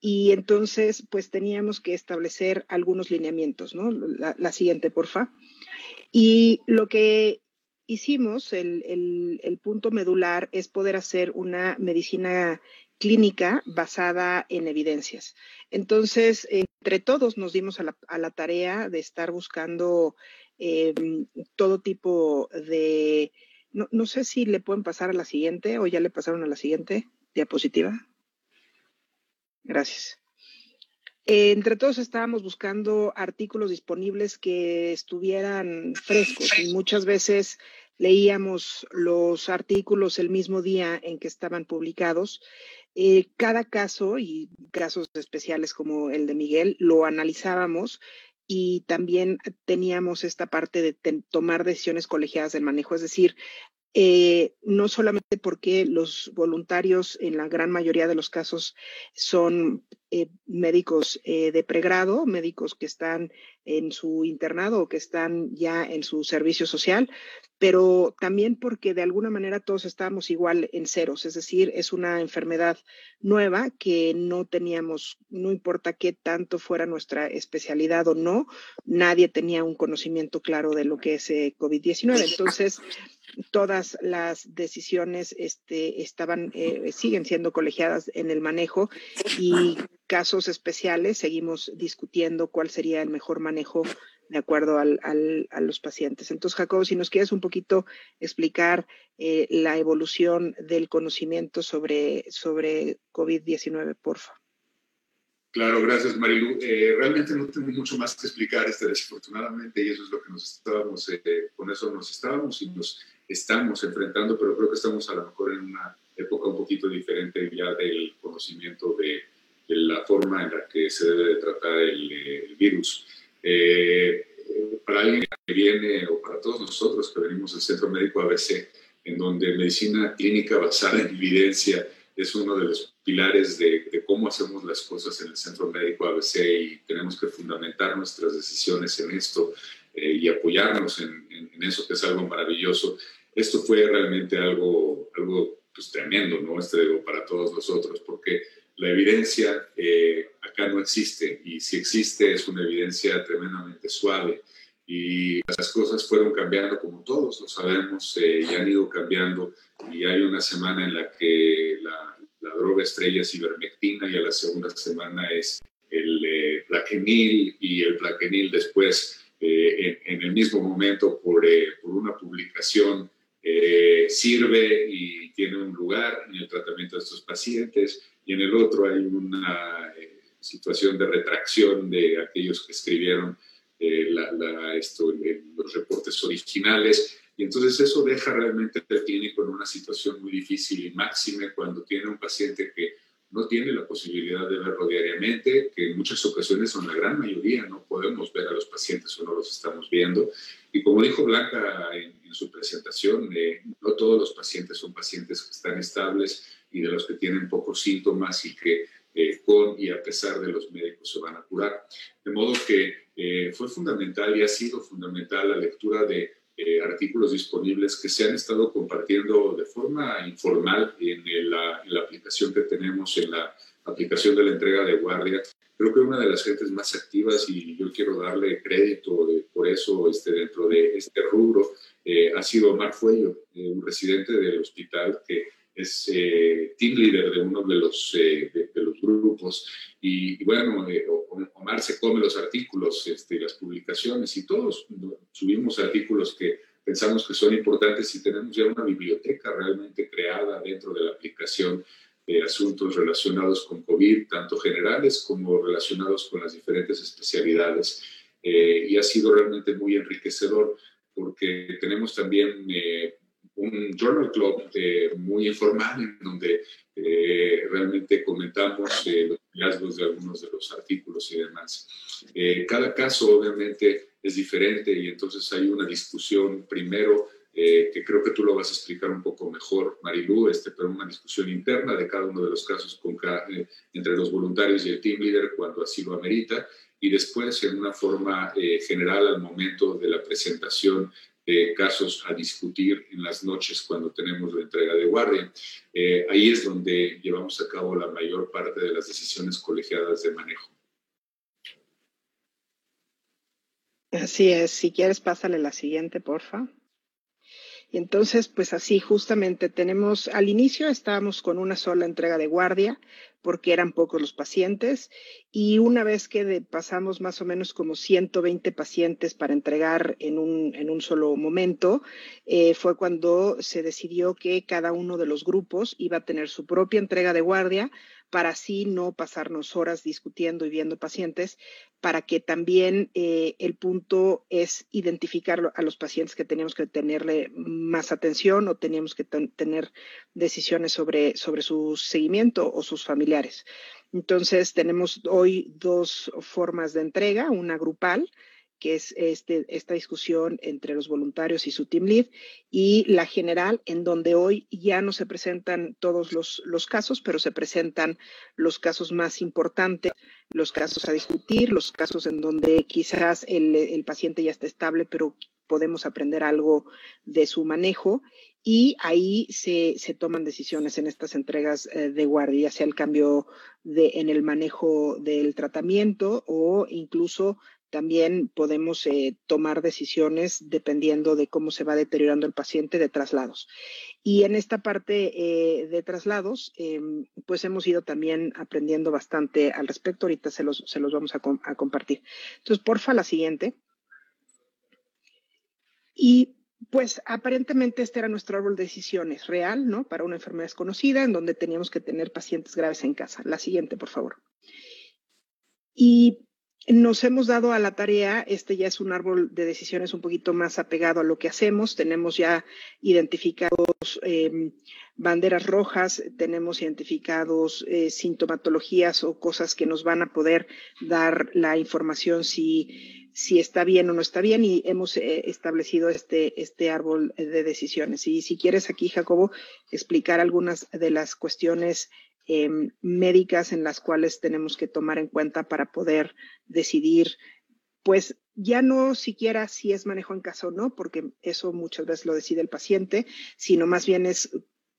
Y entonces, pues teníamos que establecer algunos lineamientos, ¿no? La, la siguiente, porfa. Y lo que hicimos, el, punto medular, es poder hacer una medicina clínica basada en evidencias. Entonces, entre todos nos dimos a la, tarea de estar buscando em, todo tipo de... No, no, sé si le pueden pasar a la siguiente o ya le pasaron a la siguiente diapositiva. Gracias. Entre todos estábamos buscando artículos disponibles que estuvieran frescos y muchas veces leíamos los artículos el mismo día en que estaban publicados. Eh, cada caso y casos especiales como el de Miguel lo analizábamos y también teníamos esta parte de tomar decisiones colegiadas del manejo, es decir, eh, no solamente porque los voluntarios en la gran mayoría de los casos son eh, médicos eh, de pregrado, médicos que están en su internado o que están ya en su servicio social, pero también porque de alguna manera todos estábamos igual en ceros, es decir, es una enfermedad nueva que no teníamos, no importa qué tanto fuera nuestra especialidad o no, nadie tenía un conocimiento claro de lo que es COVID-19. Entonces, todas las decisiones este, estaban, eh, siguen siendo colegiadas en el manejo y casos especiales seguimos discutiendo cuál sería el mejor manejo de acuerdo al, a los pacientes. Entonces, Jacobo, si nos quieres un poquito explicar eh, la evolución del conocimiento sobre, sobre COVID-19, por favor. Claro, gracias Marilu. Eh, realmente no tengo mucho más que explicar, este, desafortunadamente, y eso es lo que nos estábamos, con eso nos estábamos y nos estamos enfrentando, pero creo que estamos a lo mejor en una época un poquito diferente ya del conocimiento de, la forma en la que se debe de tratar el, virus. Eh, para alguien que viene, o para todos nosotros que venimos del Centro Médico ABC, en donde medicina clínica basada en evidencia es uno de los pilares de, cómo hacemos las cosas en el Centro Médico ABC y tenemos que fundamentar nuestras decisiones en esto eh, y apoyarnos en, en, eso, que es algo maravilloso esto fue realmente algo, algo pues, tremendo, ¿no? Este, para todos nosotros, porque la evidencia eh, acá no existe y si existe es una evidencia tremendamente suave y las cosas fueron cambiando como todos lo sabemos eh, y han ido cambiando. Y hay una semana en la que la, la droga estrella es ivermectina y a la segunda semana es el eh, plaquenil y el plaquenil después en, en, el mismo momento por, por una publicación eh, sirve y tiene un lugar en el tratamiento de estos pacientes. Y en el otro hay una eh, situación de retracción de aquellos que escribieron esto, los reportes originales. Y entonces eso deja realmente al clínico en una situación muy difícil y máxima cuando tiene un paciente que no tiene la posibilidad de verlo diariamente, que en muchas ocasiones son la gran mayoría, no podemos ver a los pacientes o no los estamos viendo. Y como dijo Blanca en, su presentación, eh, no todos los pacientes son pacientes que están estables y de los que tienen pocos síntomas y que eh, con y a pesar de los médicos se van a curar. De modo que eh, fue fundamental y ha sido fundamental la lectura de eh, artículos disponibles que se han estado compartiendo de forma informal en, la, aplicación que tenemos, en la aplicación de la entrega de guardia. Creo que una de las gentes más activas, y yo quiero darle crédito por eso este, dentro de este rubro, eh, ha sido Omar Fuello, eh, un residente del hospital que es team leader de uno de los, de, los grupos. Y, bueno, Omar se come los artículos, este, las publicaciones y todos subimos artículos que pensamos que son importantes y tenemos ya una biblioteca realmente creada dentro de la aplicación de asuntos relacionados con COVID, tanto generales como relacionados con las diferentes especialidades. Eh, y ha sido realmente muy enriquecedor porque tenemos también eh, un journal club eh, muy informal en donde realmente comentamos los hallazgos de algunos de los artículos y demás. cada caso obviamente es diferente y entonces hay una discusión primero eh, que creo que tú lo vas a explicar un poco mejor, Marilu, este, pero una discusión interna de cada uno de los casos con eh, entre los voluntarios y el team leader cuando así lo amerita, y después en una forma eh, general al momento de la presentación casos a discutir en las noches cuando tenemos la entrega de guardia. ahí es donde llevamos a cabo la mayor parte de las decisiones colegiadas de manejo. Así es, si quieres pásale la siguiente, porfa. Y entonces, pues así, justamente tenemos, al inicio estábamos con una sola entrega de guardia, porque eran pocos los pacientes, y una vez que pasamos más o menos como 120 pacientes para entregar en un, en un solo momento, eh, fue cuando se decidió que cada uno de los grupos iba a tener su propia entrega de guardia para así no pasarnos horas discutiendo y viendo pacientes, para que también eh, el punto es identificar a los pacientes que teníamos que tenerle más atención o teníamos que tener decisiones sobre, sobre su seguimiento o sus familiares. Entonces, tenemos hoy dos formas de entrega, una grupal, que es este, esta discusión entre los voluntarios y su team lead, y la general, en donde hoy ya no se presentan todos los, los casos, pero se presentan los casos más importantes, los casos a discutir, los casos en donde quizás el, el paciente ya está estable, pero podemos aprender algo de su manejo y ahí se, se, toman decisiones en estas entregas eh, de guardia, sea el cambio de, en el manejo del tratamiento o incluso también podemos eh, tomar decisiones dependiendo de cómo se va deteriorando el paciente de traslados. Y en esta parte eh, de traslados, em, pues hemos ido también aprendiendo bastante al respecto. Ahorita se los, se los vamos a, a compartir. Entonces, porfa, la siguiente. Y pues aparentemente este era nuestro árbol de decisiones real, ¿no? Para una enfermedad desconocida en donde teníamos que tener pacientes graves en casa. La siguiente, por favor. Y nos hemos dado a la tarea, este ya es un árbol de decisiones un poquito más apegado a lo que hacemos, tenemos ya identificados em, banderas rojas, tenemos identificados eh, sintomatologías o cosas que nos van a poder dar la información si, si está bien o no está bien y hemos eh, establecido este, este árbol de decisiones. Y si quieres aquí, Jacobo, explicar algunas de las cuestiones Em, médicas en las cuales tenemos que tomar en cuenta para poder decidir, pues ya no siquiera si es manejo en casa o no, porque eso muchas veces lo decide el paciente, sino más bien es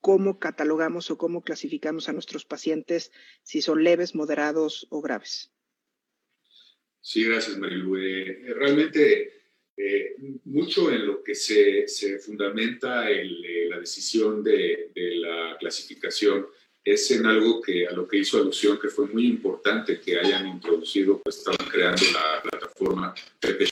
cómo catalogamos o cómo clasificamos a nuestros pacientes, si son leves, moderados o graves. Sí, gracias, Marilu. Eh, realmente eh, mucho en lo que se, fundamenta eh, la decisión de, de la clasificación es en algo que a lo que hizo alusión que fue muy importante que hayan introducido, pues estaban creando la plataforma Pepe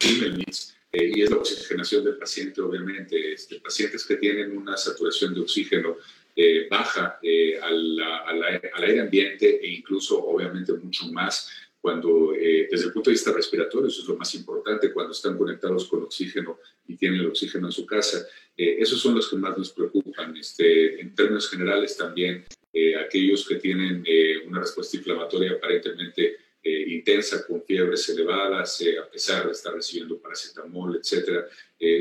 eh, y es la oxigenación del paciente, obviamente. Este, pacientes que tienen una saturación de oxígeno eh, baja eh, al, al, aire ambiente e incluso, obviamente, mucho más cuando eh, desde el punto de vista respiratorio, eso es lo más importante, cuando están conectados con oxígeno y tienen el oxígeno en su casa, esos son los que más nos preocupan. Este, en términos generales también, eh, aquellos que tienen una respuesta inflamatoria aparentemente intensa, con fiebres elevadas, a pesar de estar recibiendo paracetamol, etcétera,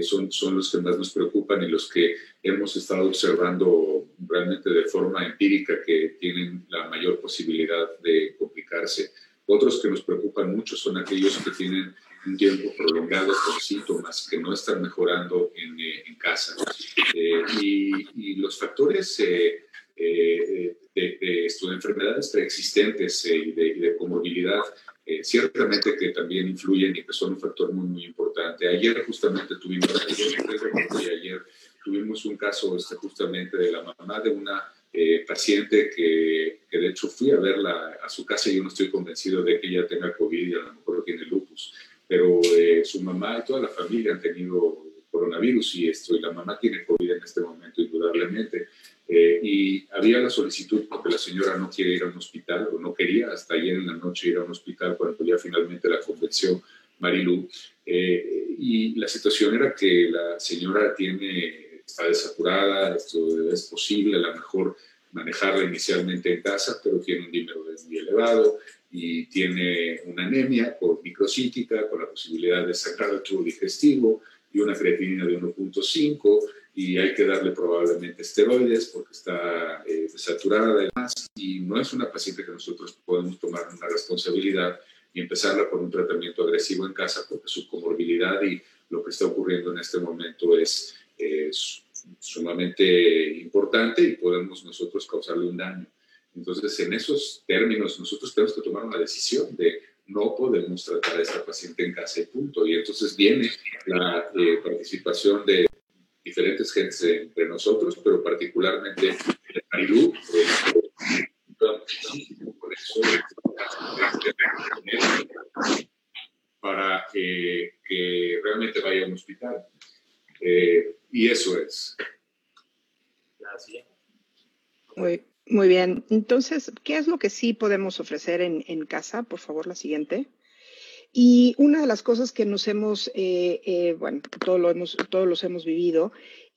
son, son los que más nos preocupan y los que hemos estado observando realmente de forma empírica que tienen la mayor posibilidad de complicarse otros que nos preocupan mucho son aquellos que tienen un tiempo prolongado con síntomas que no están mejorando en, eh, casa. Eh, y, los factores eh, de, de, enfermedades preexistentes y de, de, comorbilidad, ciertamente que también influyen y que son un factor muy, muy importante. Ayer justamente tuvimos, ayer, ayer tuvimos un caso este, justamente de la mamá de una eh, paciente que, que, de hecho fui a verla a su casa y yo no estoy convencido de que ella tenga COVID y a lo mejor tiene lupus, pero eh, su mamá y toda la familia han tenido coronavirus y esto, y la mamá tiene COVID en este momento indudablemente. Eh, y había la solicitud porque la señora no quiere ir a un hospital o no quería hasta ayer en la noche ir a un hospital cuando ya finalmente la convenció Marilu. y la situación era que la señora tiene está desaturada, esto es posible, a lo mejor manejarla inicialmente en casa, pero tiene un dímero muy elevado y tiene una anemia por microcítica con la posibilidad de sacar el tubo digestivo y una creatinina de 1.5 y hay que darle probablemente esteroides porque está eh, desaturada además y no es una paciente que nosotros podemos tomar una responsabilidad y empezarla con un tratamiento agresivo en casa porque su comorbilidad y lo que está ocurriendo en este momento es es sumamente importante y podemos nosotros causarle un daño. Entonces, en esos términos, nosotros tenemos que tomar una decisión de no podemos tratar a esta paciente en casa y punto. Y entonces viene la eh, participación de diferentes gentes entre nosotros, pero particularmente de Marilú, para que, que realmente vaya a un hospital. Eh, y eso es. Gracias. Muy, muy bien. Entonces, ¿qué es lo que sí podemos ofrecer en, en casa? Por favor, la siguiente. Y una de las cosas que nos hemos, eh, eh, bueno, todo lo hemos, todos los hemos vivido,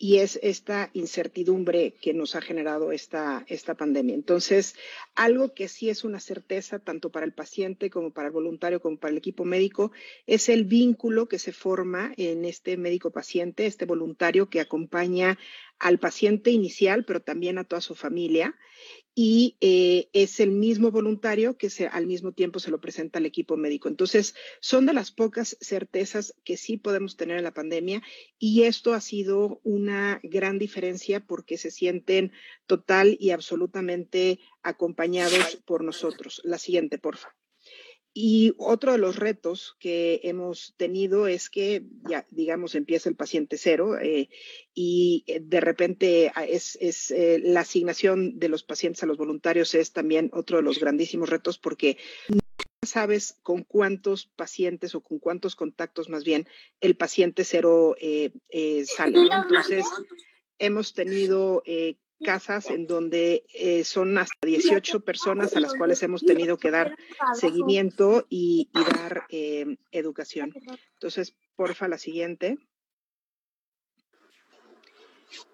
y es esta incertidumbre que nos ha generado esta, esta pandemia. Entonces, algo que sí es una certeza tanto para el paciente como para el voluntario como para el equipo médico es el vínculo que se forma en este médico paciente, este voluntario que acompaña al paciente inicial, pero también a toda su familia y eh, es el mismo voluntario que se, al mismo tiempo se lo presenta al equipo médico. Entonces, son de las pocas certezas que sí podemos tener en la pandemia y esto ha sido una gran diferencia porque se sienten total y absolutamente acompañados por nosotros. La siguiente, por favor. Y otro de los retos que hemos tenido es que ya, digamos, empieza el paciente cero eh, y eh, de repente ah, es, es eh, la asignación de los pacientes a los voluntarios es también otro de los grandísimos retos porque no sabes con cuántos pacientes o con cuántos contactos más bien el paciente cero sale. Entonces, hemos tenido casas en donde eh, son hasta 18 personas a las cuales hemos tenido que dar seguimiento y, dar eh, educación. Entonces, porfa, la siguiente.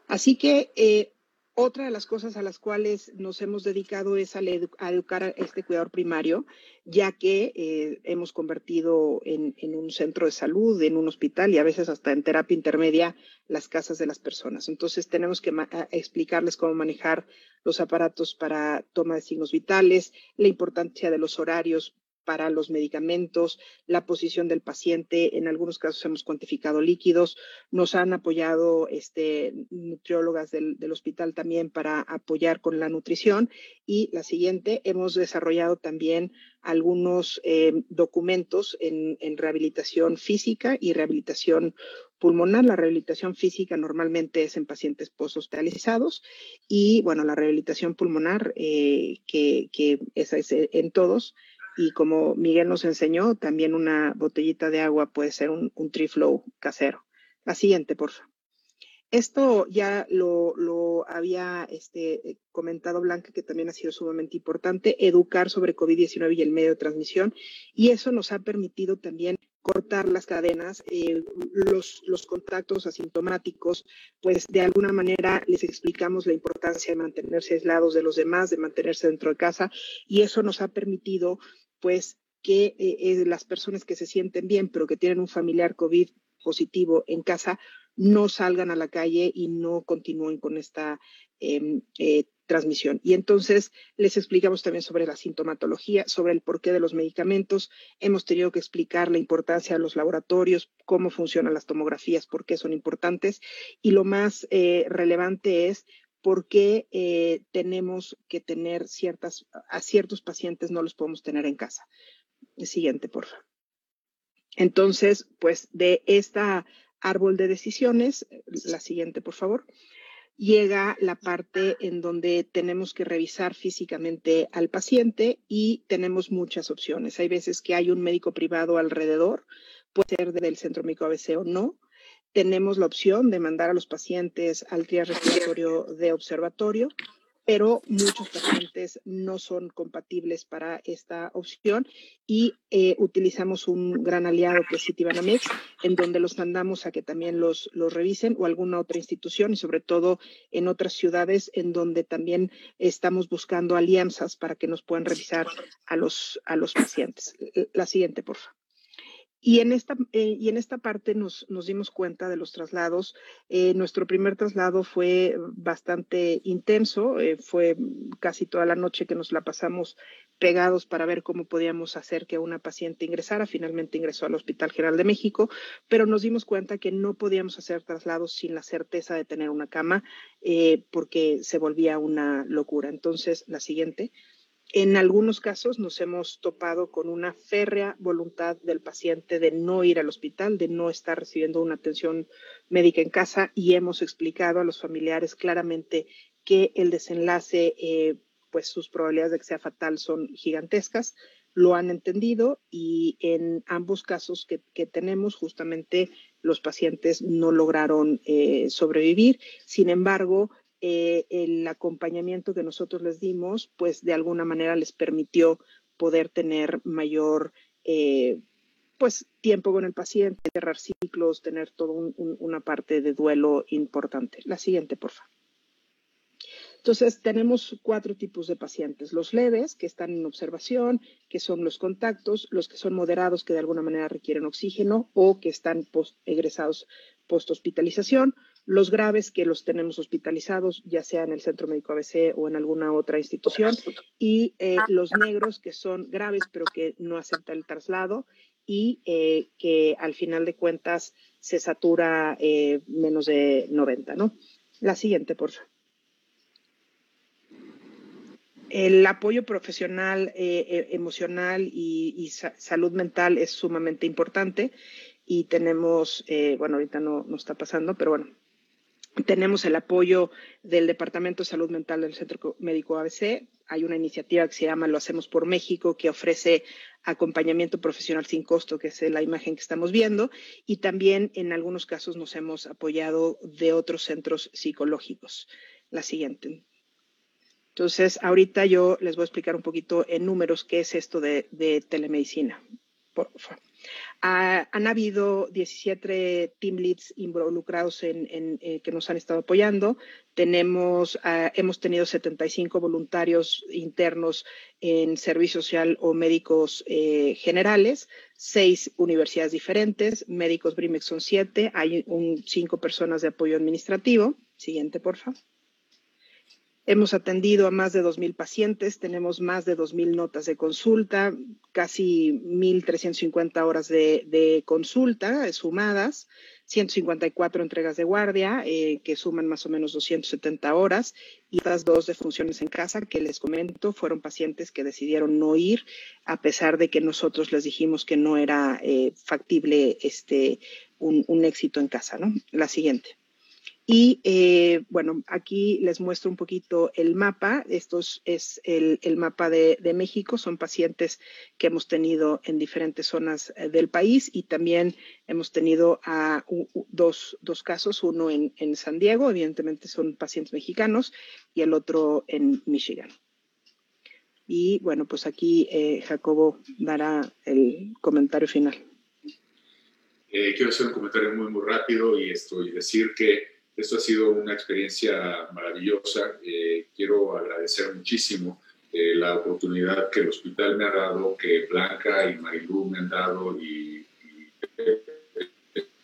Así que eh, otra de las cosas a las cuales nos hemos dedicado es a, educar a este cuidador primario, ya que eh, hemos convertido en, un centro de salud, en un hospital y a veces hasta en terapia intermedia las casas de las personas. Entonces tenemos que explicarles cómo manejar los aparatos para toma de signos vitales, la importancia de los horarios para los medicamentos, la posición del paciente. En algunos casos hemos cuantificado líquidos. Nos han apoyado este, nutriólogas del, hospital también para apoyar con la nutrición. Y la siguiente, hemos desarrollado también algunos eh, documentos en, rehabilitación física y rehabilitación pulmonar. La rehabilitación física normalmente es en pacientes post-hospitalizados y, bueno, la rehabilitación pulmonar, eh, que, que esa es en todos, y como Miguel nos enseñó, también una botellita de agua puede ser un, un triflow casero. La siguiente, por favor. esto ya lo, lo había este, comentado Blanca, que también ha sido sumamente importante, educar sobre COVID-19 y el medio de transmisión, y eso nos ha permitido también cortar las cadenas, eh, los, los contactos asintomáticos, pues de alguna manera les explicamos la importancia de mantenerse aislados de los demás, de mantenerse dentro de casa, y eso nos ha permitido, pues, que eh, eh, las personas que se sienten bien, pero que tienen un familiar COVID positivo en casa, no salgan a la calle y no continúen con esta em, eh, transmisión. Y entonces les explicamos también sobre la sintomatología, sobre el porqué de los medicamentos. Hemos tenido que explicar la importancia de los laboratorios, cómo funcionan las tomografías, por qué son importantes. Y lo más relevante es por qué eh, tenemos que tener ciertas, a ciertos pacientes no los podemos tener en casa. El siguiente, por favor. Entonces, pues de esta árbol de decisiones, la siguiente, por favor, llega la parte en donde tenemos que revisar físicamente al paciente y tenemos muchas opciones. Hay veces que hay un médico privado alrededor, puede ser del centro médico ABC o no. Tenemos la opción de mandar a los pacientes al triage respiratorio de observatorio pero muchos pacientes no son compatibles para esta opción y eh, utilizamos un gran aliado que es Citibanamex, en donde los mandamos a que también los, los revisen o alguna otra institución y sobre todo en otras ciudades en donde también estamos buscando alianzas para que nos puedan revisar a los, a los pacientes. La siguiente, por favor. Y en esta, eh, y en esta parte nos, nos, dimos cuenta de los traslados. Eh, nuestro primer traslado fue bastante intenso, eh, fue casi toda la noche que nos la pasamos pegados para ver cómo podíamos hacer que una paciente ingresara. Finalmente ingresó al Hospital General de México, pero nos dimos cuenta que no podíamos hacer traslados sin la certeza de tener una cama porque se volvía una locura. Entonces, la siguiente. En algunos casos nos hemos topado con una férrea voluntad del paciente de no ir al hospital, de no estar recibiendo una atención médica en casa y hemos explicado a los familiares claramente que el desenlace, eh, pues sus probabilidades de que sea fatal son gigantescas. Lo han entendido y en ambos casos que, tenemos, justamente los pacientes no lograron eh, sobrevivir. Sin embargo, eh, el acompañamiento que nosotros les dimos, pues de alguna manera les permitió poder tener mayor eh, pues tiempo con el paciente, cerrar ciclos, tener toda una parte de duelo importante. La siguiente, por favor. Entonces, tenemos cuatro tipos de pacientes. Los leves, que están en observación, que son los contactos, los que son moderados, que de alguna manera requieren oxígeno o que están post egresados post-hospitalización, los graves que los tenemos hospitalizados, ya sea en el Centro Médico ABC o en alguna otra institución, y eh, los negros que son graves pero que no aceptan el traslado y eh, que al final de cuentas se satura eh, menos de 90, ¿no? La siguiente, por favor. El apoyo profesional, emocional y, salud mental es sumamente importante y tenemos, bueno, ahorita no, no está pasando, pero bueno, tenemos el apoyo del Departamento de Salud Mental del Centro Médico ABC. Hay una iniciativa que se llama Lo Hacemos por México, que ofrece acompañamiento profesional sin costo, que es la imagen que estamos viendo. Y también en algunos casos nos hemos apoyado de otros centros psicológicos. La siguiente. Entonces, ahorita yo les voy a explicar un poquito en números qué es esto de, telemedicina. Por favor han habido 17 team leads involucrados en, eh, que nos han estado apoyando. Tenemos, ah, hemos tenido 75 voluntarios internos en servicio social o médicos eh, generales, seis universidades diferentes, médicos BRIMEX son siete, hay un, cinco personas de apoyo administrativo. Siguiente, por favor. Hemos atendido a más de 2.000 pacientes, tenemos más de 2.000 notas de consulta, casi 1.350 horas de, consulta sumadas, 154 entregas de guardia, eh, que suman más o menos 270 horas, y estas dos de funciones en casa que les comento fueron pacientes que decidieron no ir, a pesar de que nosotros les dijimos que no era eh, factible este, un, un éxito en casa. ¿no? La siguiente. Y eh, bueno, aquí les muestro un poquito el mapa. Esto es el, mapa de, México. Son pacientes que hemos tenido en diferentes zonas eh, del país y también hemos tenido a dos, casos, uno en, San Diego, evidentemente son pacientes mexicanos, y el otro en Michigan. Y bueno, pues aquí eh, Jacobo dará el comentario final. quiero hacer un comentario muy, muy rápido y, esto, y decir que esto ha sido una experiencia maravillosa. Eh, quiero agradecer muchísimo eh, la oportunidad que el hospital me ha dado, que Blanca y Marilu me han dado y,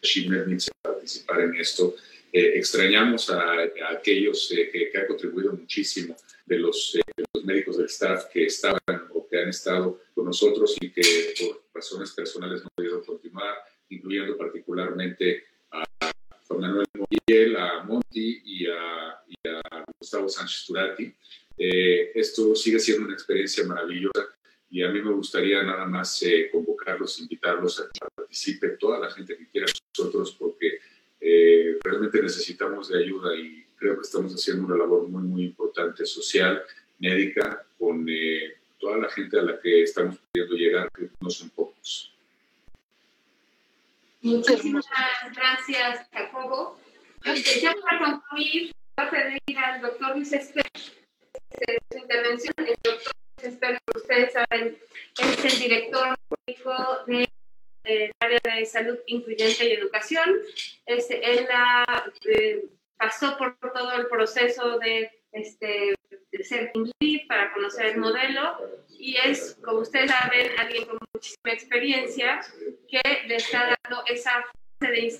y participar en esto. Eh, extrañamos a, aquellos que, han contribuido muchísimo de los, de los médicos del staff que estaban o que han estado con nosotros y que por razones personales no pudieron continuar, incluyendo particularmente Juan Manuel Miguel, a Monti y a, Gustavo Sánchez Turati. Eh, esto sigue siendo una experiencia maravillosa y a mí me gustaría nada más eh, convocarlos, invitarlos a que participe toda la gente que quiera nosotros porque eh, realmente necesitamos de ayuda y creo que estamos haciendo una labor muy, muy importante social, médica, con toda la gente a la que estamos pudiendo llegar, que no son pocos. Muchísimas gracias, Jacobo. Este, ya para concluir, voy a pedir al doctor Luis Esper este, su intervención. El doctor Luis Esper, como ustedes saben, es el director médico del área de salud incluyente y educación. Este, él eh, pasó por todo el proceso de, este, de ser lead para conocer el modelo y es, como ustedes saben, alguien con muchísima experiencia que le está dando esa de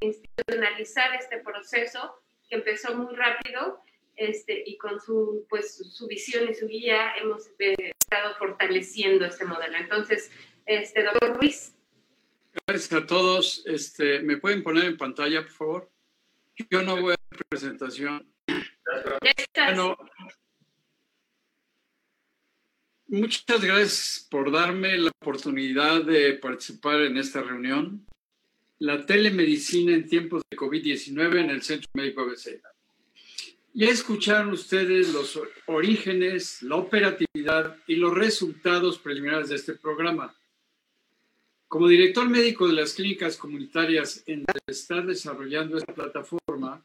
institucionalizar este proceso que empezó muy rápido este, y con su, pues, su visión y su guía hemos eh, estado fortaleciendo este modelo. Entonces, este, doctor Ruiz. Gracias a todos. Este, ¿Me pueden poner en pantalla, por favor? Yo no voy a la presentación. Bueno, Muchas gracias por darme la oportunidad de participar en esta reunión. La telemedicina en tiempos de COVID-19 en el Centro Médico ABC. Ya escucharon ustedes los orígenes, la operatividad y los resultados preliminares de este programa. Como director médico de las clínicas comunitarias en donde está desarrollando esta plataforma,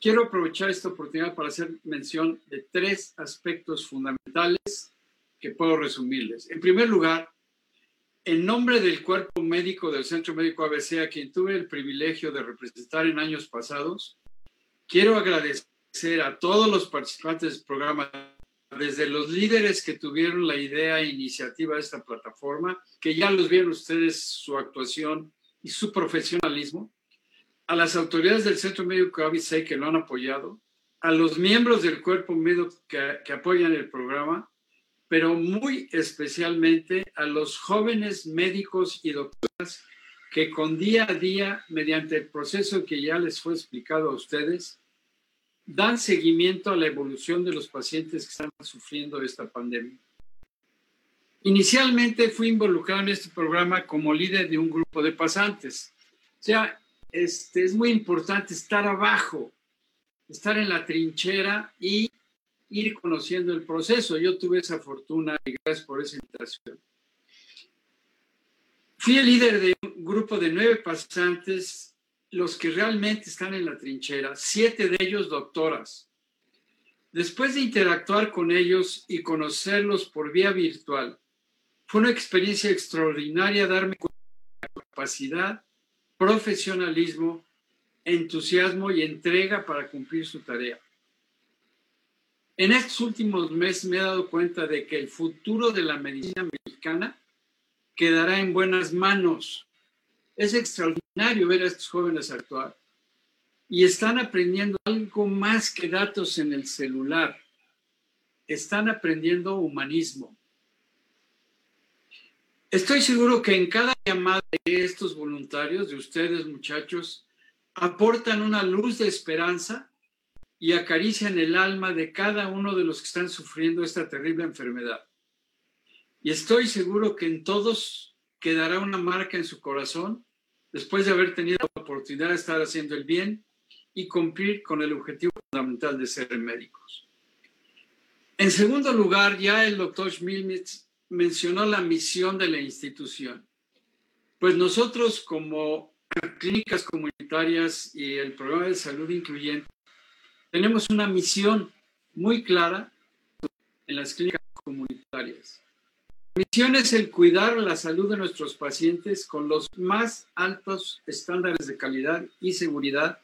quiero aprovechar esta oportunidad para hacer mención de tres aspectos fundamentales que puedo resumirles. En primer lugar, en nombre del cuerpo médico del Centro Médico ABC, a quien tuve el privilegio de representar en años pasados, quiero agradecer a todos los participantes del programa, desde los líderes que tuvieron la idea e iniciativa de esta plataforma, que ya los vieron ustedes su actuación y su profesionalismo, a las autoridades del Centro Médico ABC que lo han apoyado, a los miembros del cuerpo médico que, que apoyan el programa, pero muy especialmente a los jóvenes médicos y doctores que con día a día, mediante el proceso que ya les fue explicado a ustedes, dan seguimiento a la evolución de los pacientes que están sufriendo esta pandemia. Inicialmente fui involucrado en este programa como líder de un grupo de pasantes. O sea, este, es muy importante estar abajo, estar en la trinchera y ir conociendo el proceso. Yo tuve esa fortuna y gracias por esa invitación. Fui el líder de un grupo de nueve pasantes, los que realmente están en la trinchera, siete de ellos doctoras. Después de interactuar con ellos y conocerlos por vía virtual, fue una experiencia extraordinaria darme de capacidad, profesionalismo, entusiasmo y entrega para cumplir su tarea. En estos últimos meses me he dado cuenta de que el futuro de la medicina mexicana quedará en buenas manos. Es extraordinario ver a estos jóvenes actuar y están aprendiendo algo más que datos en el celular. Están aprendiendo humanismo. Estoy seguro que en cada llamada de estos voluntarios, de ustedes muchachos, aportan una luz de esperanza y acarician el alma de cada uno de los que están sufriendo esta terrible enfermedad. Y estoy seguro que en todos quedará una marca en su corazón después de haber tenido la oportunidad de estar haciendo el bien y cumplir con el objetivo fundamental de ser médicos. En segundo lugar, ya el doctor Schmilmitz mencionó la misión de la institución. Pues nosotros como clínicas comunitarias y el programa de salud incluyente, tenemos una misión muy clara en las clínicas comunitarias. La misión es el cuidar la salud de nuestros pacientes con los más altos estándares de calidad y seguridad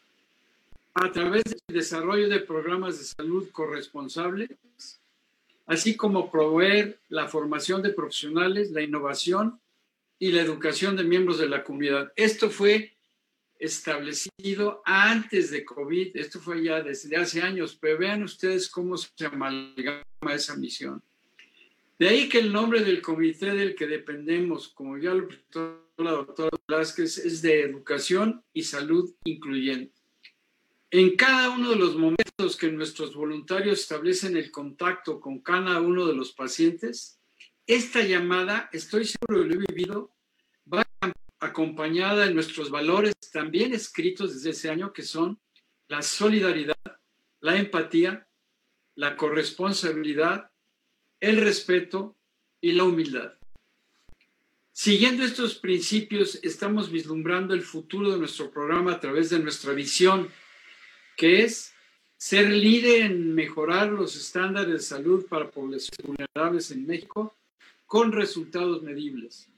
a través del desarrollo de programas de salud corresponsables, así como proveer la formación de profesionales, la innovación y la educación de miembros de la comunidad. Esto fue establecido antes de COVID, esto fue ya desde hace años, pero vean ustedes cómo se amalgama esa misión. De ahí que el nombre del comité del que dependemos, como ya lo presentó la doctora Velázquez, es de educación y salud incluyente. En cada uno de los momentos que nuestros voluntarios establecen el contacto con cada uno de los pacientes, esta llamada, estoy seguro de lo he vivido, va acompañada de nuestros valores también escritos desde ese año, que son la solidaridad, la empatía, la corresponsabilidad, el respeto y la humildad. Siguiendo estos principios, estamos vislumbrando el futuro de nuestro programa a través de nuestra visión, que es ser líder en mejorar los estándares de salud para poblaciones vulnerables en México con resultados medibles.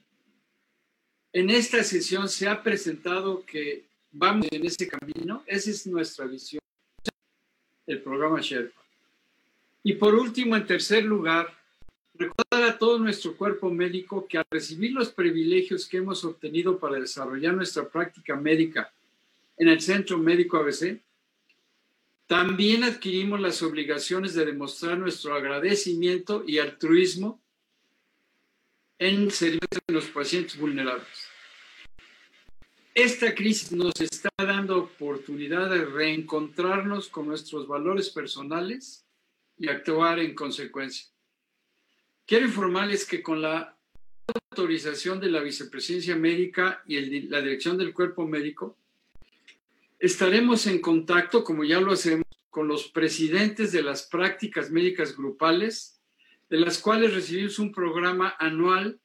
En esta sesión se ha presentado que vamos en ese camino, esa es nuestra visión, el programa Sherpa. Y por último, en tercer lugar, recordar a todo nuestro cuerpo médico que al recibir los privilegios que hemos obtenido para desarrollar nuestra práctica médica en el Centro Médico ABC, también adquirimos las obligaciones de demostrar nuestro agradecimiento y altruismo en servicio de los pacientes vulnerables. Esta crisis nos está dando oportunidad de reencontrarnos con nuestros valores personales y actuar en consecuencia. Quiero informarles que con la autorización de la Vicepresidencia Médica y la Dirección del Cuerpo Médico, estaremos en contacto, como ya lo hacemos, con los presidentes de las prácticas médicas grupales de las cuales recibimos un programa anual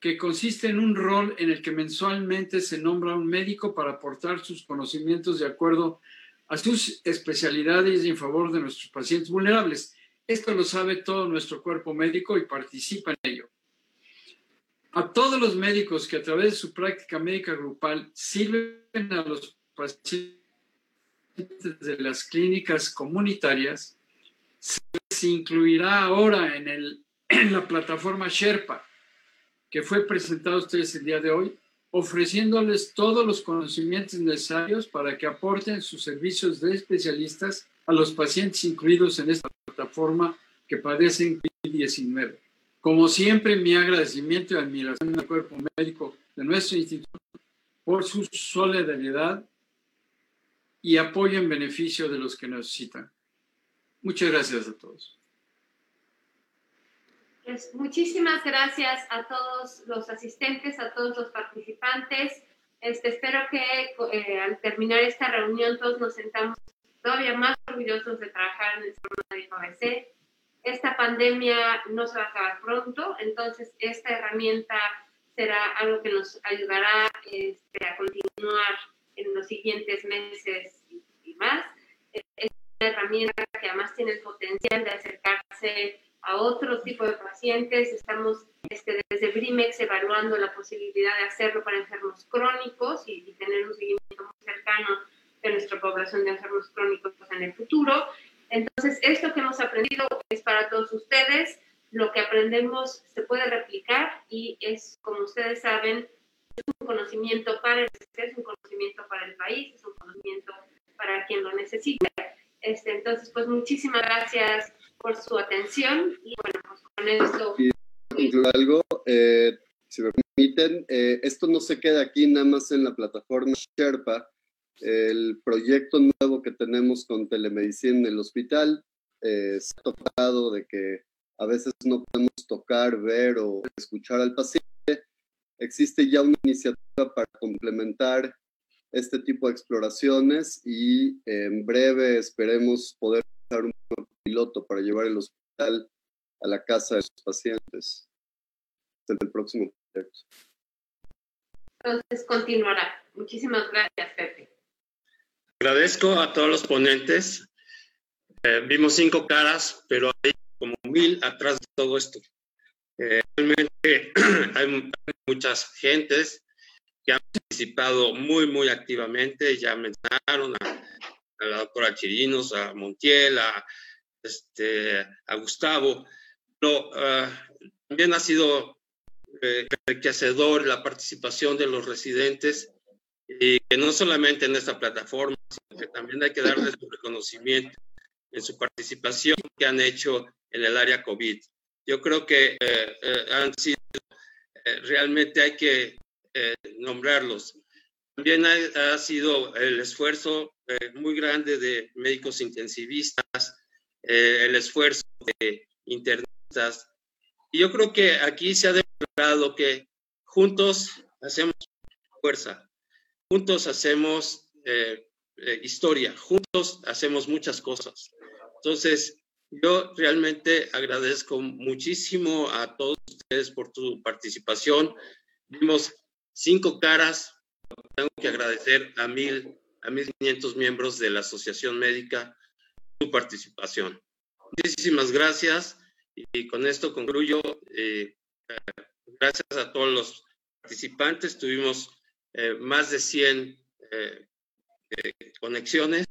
que consiste en un rol en el que mensualmente se nombra un médico para aportar sus conocimientos de acuerdo a sus especialidades y en favor de nuestros pacientes vulnerables. Esto lo sabe todo nuestro cuerpo médico y participa en ello. A todos los médicos que a través de su práctica médica grupal sirven a los pacientes de las clínicas comunitarias, incluirá ahora en, la plataforma Sherpa, que fue presentada a ustedes el día de hoy, ofreciéndoles todos los conocimientos necesarios para que aporten sus servicios de especialistas a los pacientes incluidos en esta plataforma que padecen COVID-19. Como siempre, mi agradecimiento y admiración al cuerpo médico de nuestro instituto por su solidaridad y apoyo en beneficio de los que necesitan. Muchas gracias a todos. Pues muchísimas gracias a todos los asistentes, a todos los participantes. Este, espero que eh, al terminar esta reunión todos nos sentamos todavía más orgullosos de trabajar en el Centro de ABC. Esta pandemia no se va a acabar pronto, entonces esta herramienta será algo que nos ayudará este, a continuar en los siguientes meses y, más. Es una herramienta que además tiene el potencial de acercarse a otro tipo de pacientes. Estamos este, desde BRIMEX evaluando la posibilidad de hacerlo para enfermos crónicos y, y, tener un seguimiento muy cercano de nuestra población de enfermos crónicos en el futuro. Entonces, esto que hemos aprendido es para todos ustedes. Lo que aprendemos se puede replicar y es, como ustedes saben, es un conocimiento para el es un conocimiento para el país, es un conocimiento para quien lo necesita. Este, entonces, pues muchísimas gracias por su atención y bueno, pues con esto... Concluir algo, eh, si me permiten, eh, esto no se queda aquí nada más en la plataforma Sherpa, el proyecto nuevo que tenemos con telemedicina en el hospital, eh, se ha tocado de que a veces no podemos tocar, ver o escuchar al paciente, existe ya una iniciativa para complementar este tipo de exploraciones y en breve esperemos poder usar un piloto para llevar el hospital a la casa de sus pacientes. Hasta el próximo proyecto. Entonces continuará. Muchísimas gracias, Pepe. Agradezco a todos los ponentes. Eh, vimos cinco caras, pero hay como mil atrás de todo esto. Eh, realmente hay muchas gentes participado muy, muy activamente. Ya mencionaron a, la doctora Chirinos, a Montiel, a, este, a Gustavo. Pero ah, también ha sido eh, enriquecedor la participación de los residentes y que no solamente en esta plataforma, sino que también hay que darles un reconocimiento en su participación que han hecho en el área COVID. Yo creo que eh, eh, han sido, realmente hay que nombrarlos. También ha, sido el esfuerzo muy grande de médicos intensivistas, el esfuerzo de internistas. Y yo creo que aquí se ha demostrado que juntos hacemos fuerza, juntos hacemos eh, eh, historia, juntos hacemos muchas cosas. Entonces, yo realmente agradezco muchísimo a todos ustedes por tu participación. Vimos cinco caras. Tengo que agradecer a mil, a mil quinientos miembros de la Asociación Médica su participación. Muchísimas gracias y con esto concluyo. Eh, gracias a todos los participantes. Tuvimos eh, más de 100 eh, conexiones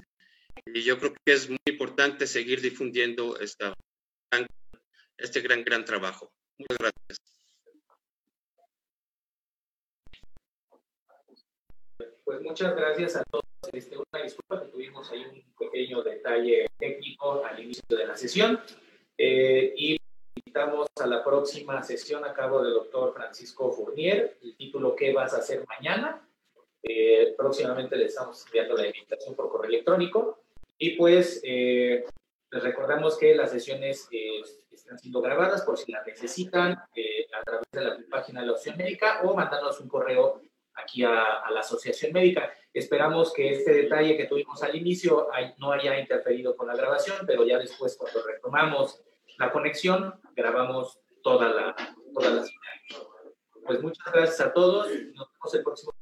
y yo creo que es muy importante seguir difundiendo esta, este gran, gran trabajo. Muchas gracias. Pues muchas gracias a todos. Este, una disculpa que tuvimos ahí un pequeño detalle técnico al inicio de la sesión. Eh, y invitamos a la próxima sesión a cargo del doctor Francisco Fournier, el título ¿Qué vas a hacer mañana? Eh, próximamente le estamos enviando la invitación por correo electrónico. Y pues eh, les recordamos que las sesiones están siendo grabadas por si las necesitan a través de la página de la Opción Médica o mandarnos un correo aquí a, la Asociación Médica. Esperamos que este detalle que tuvimos al inicio no haya interferido con la grabación, pero ya después cuando retomamos la conexión, grabamos toda la, toda la. Pues muchas gracias a todos. Nos vemos el próximo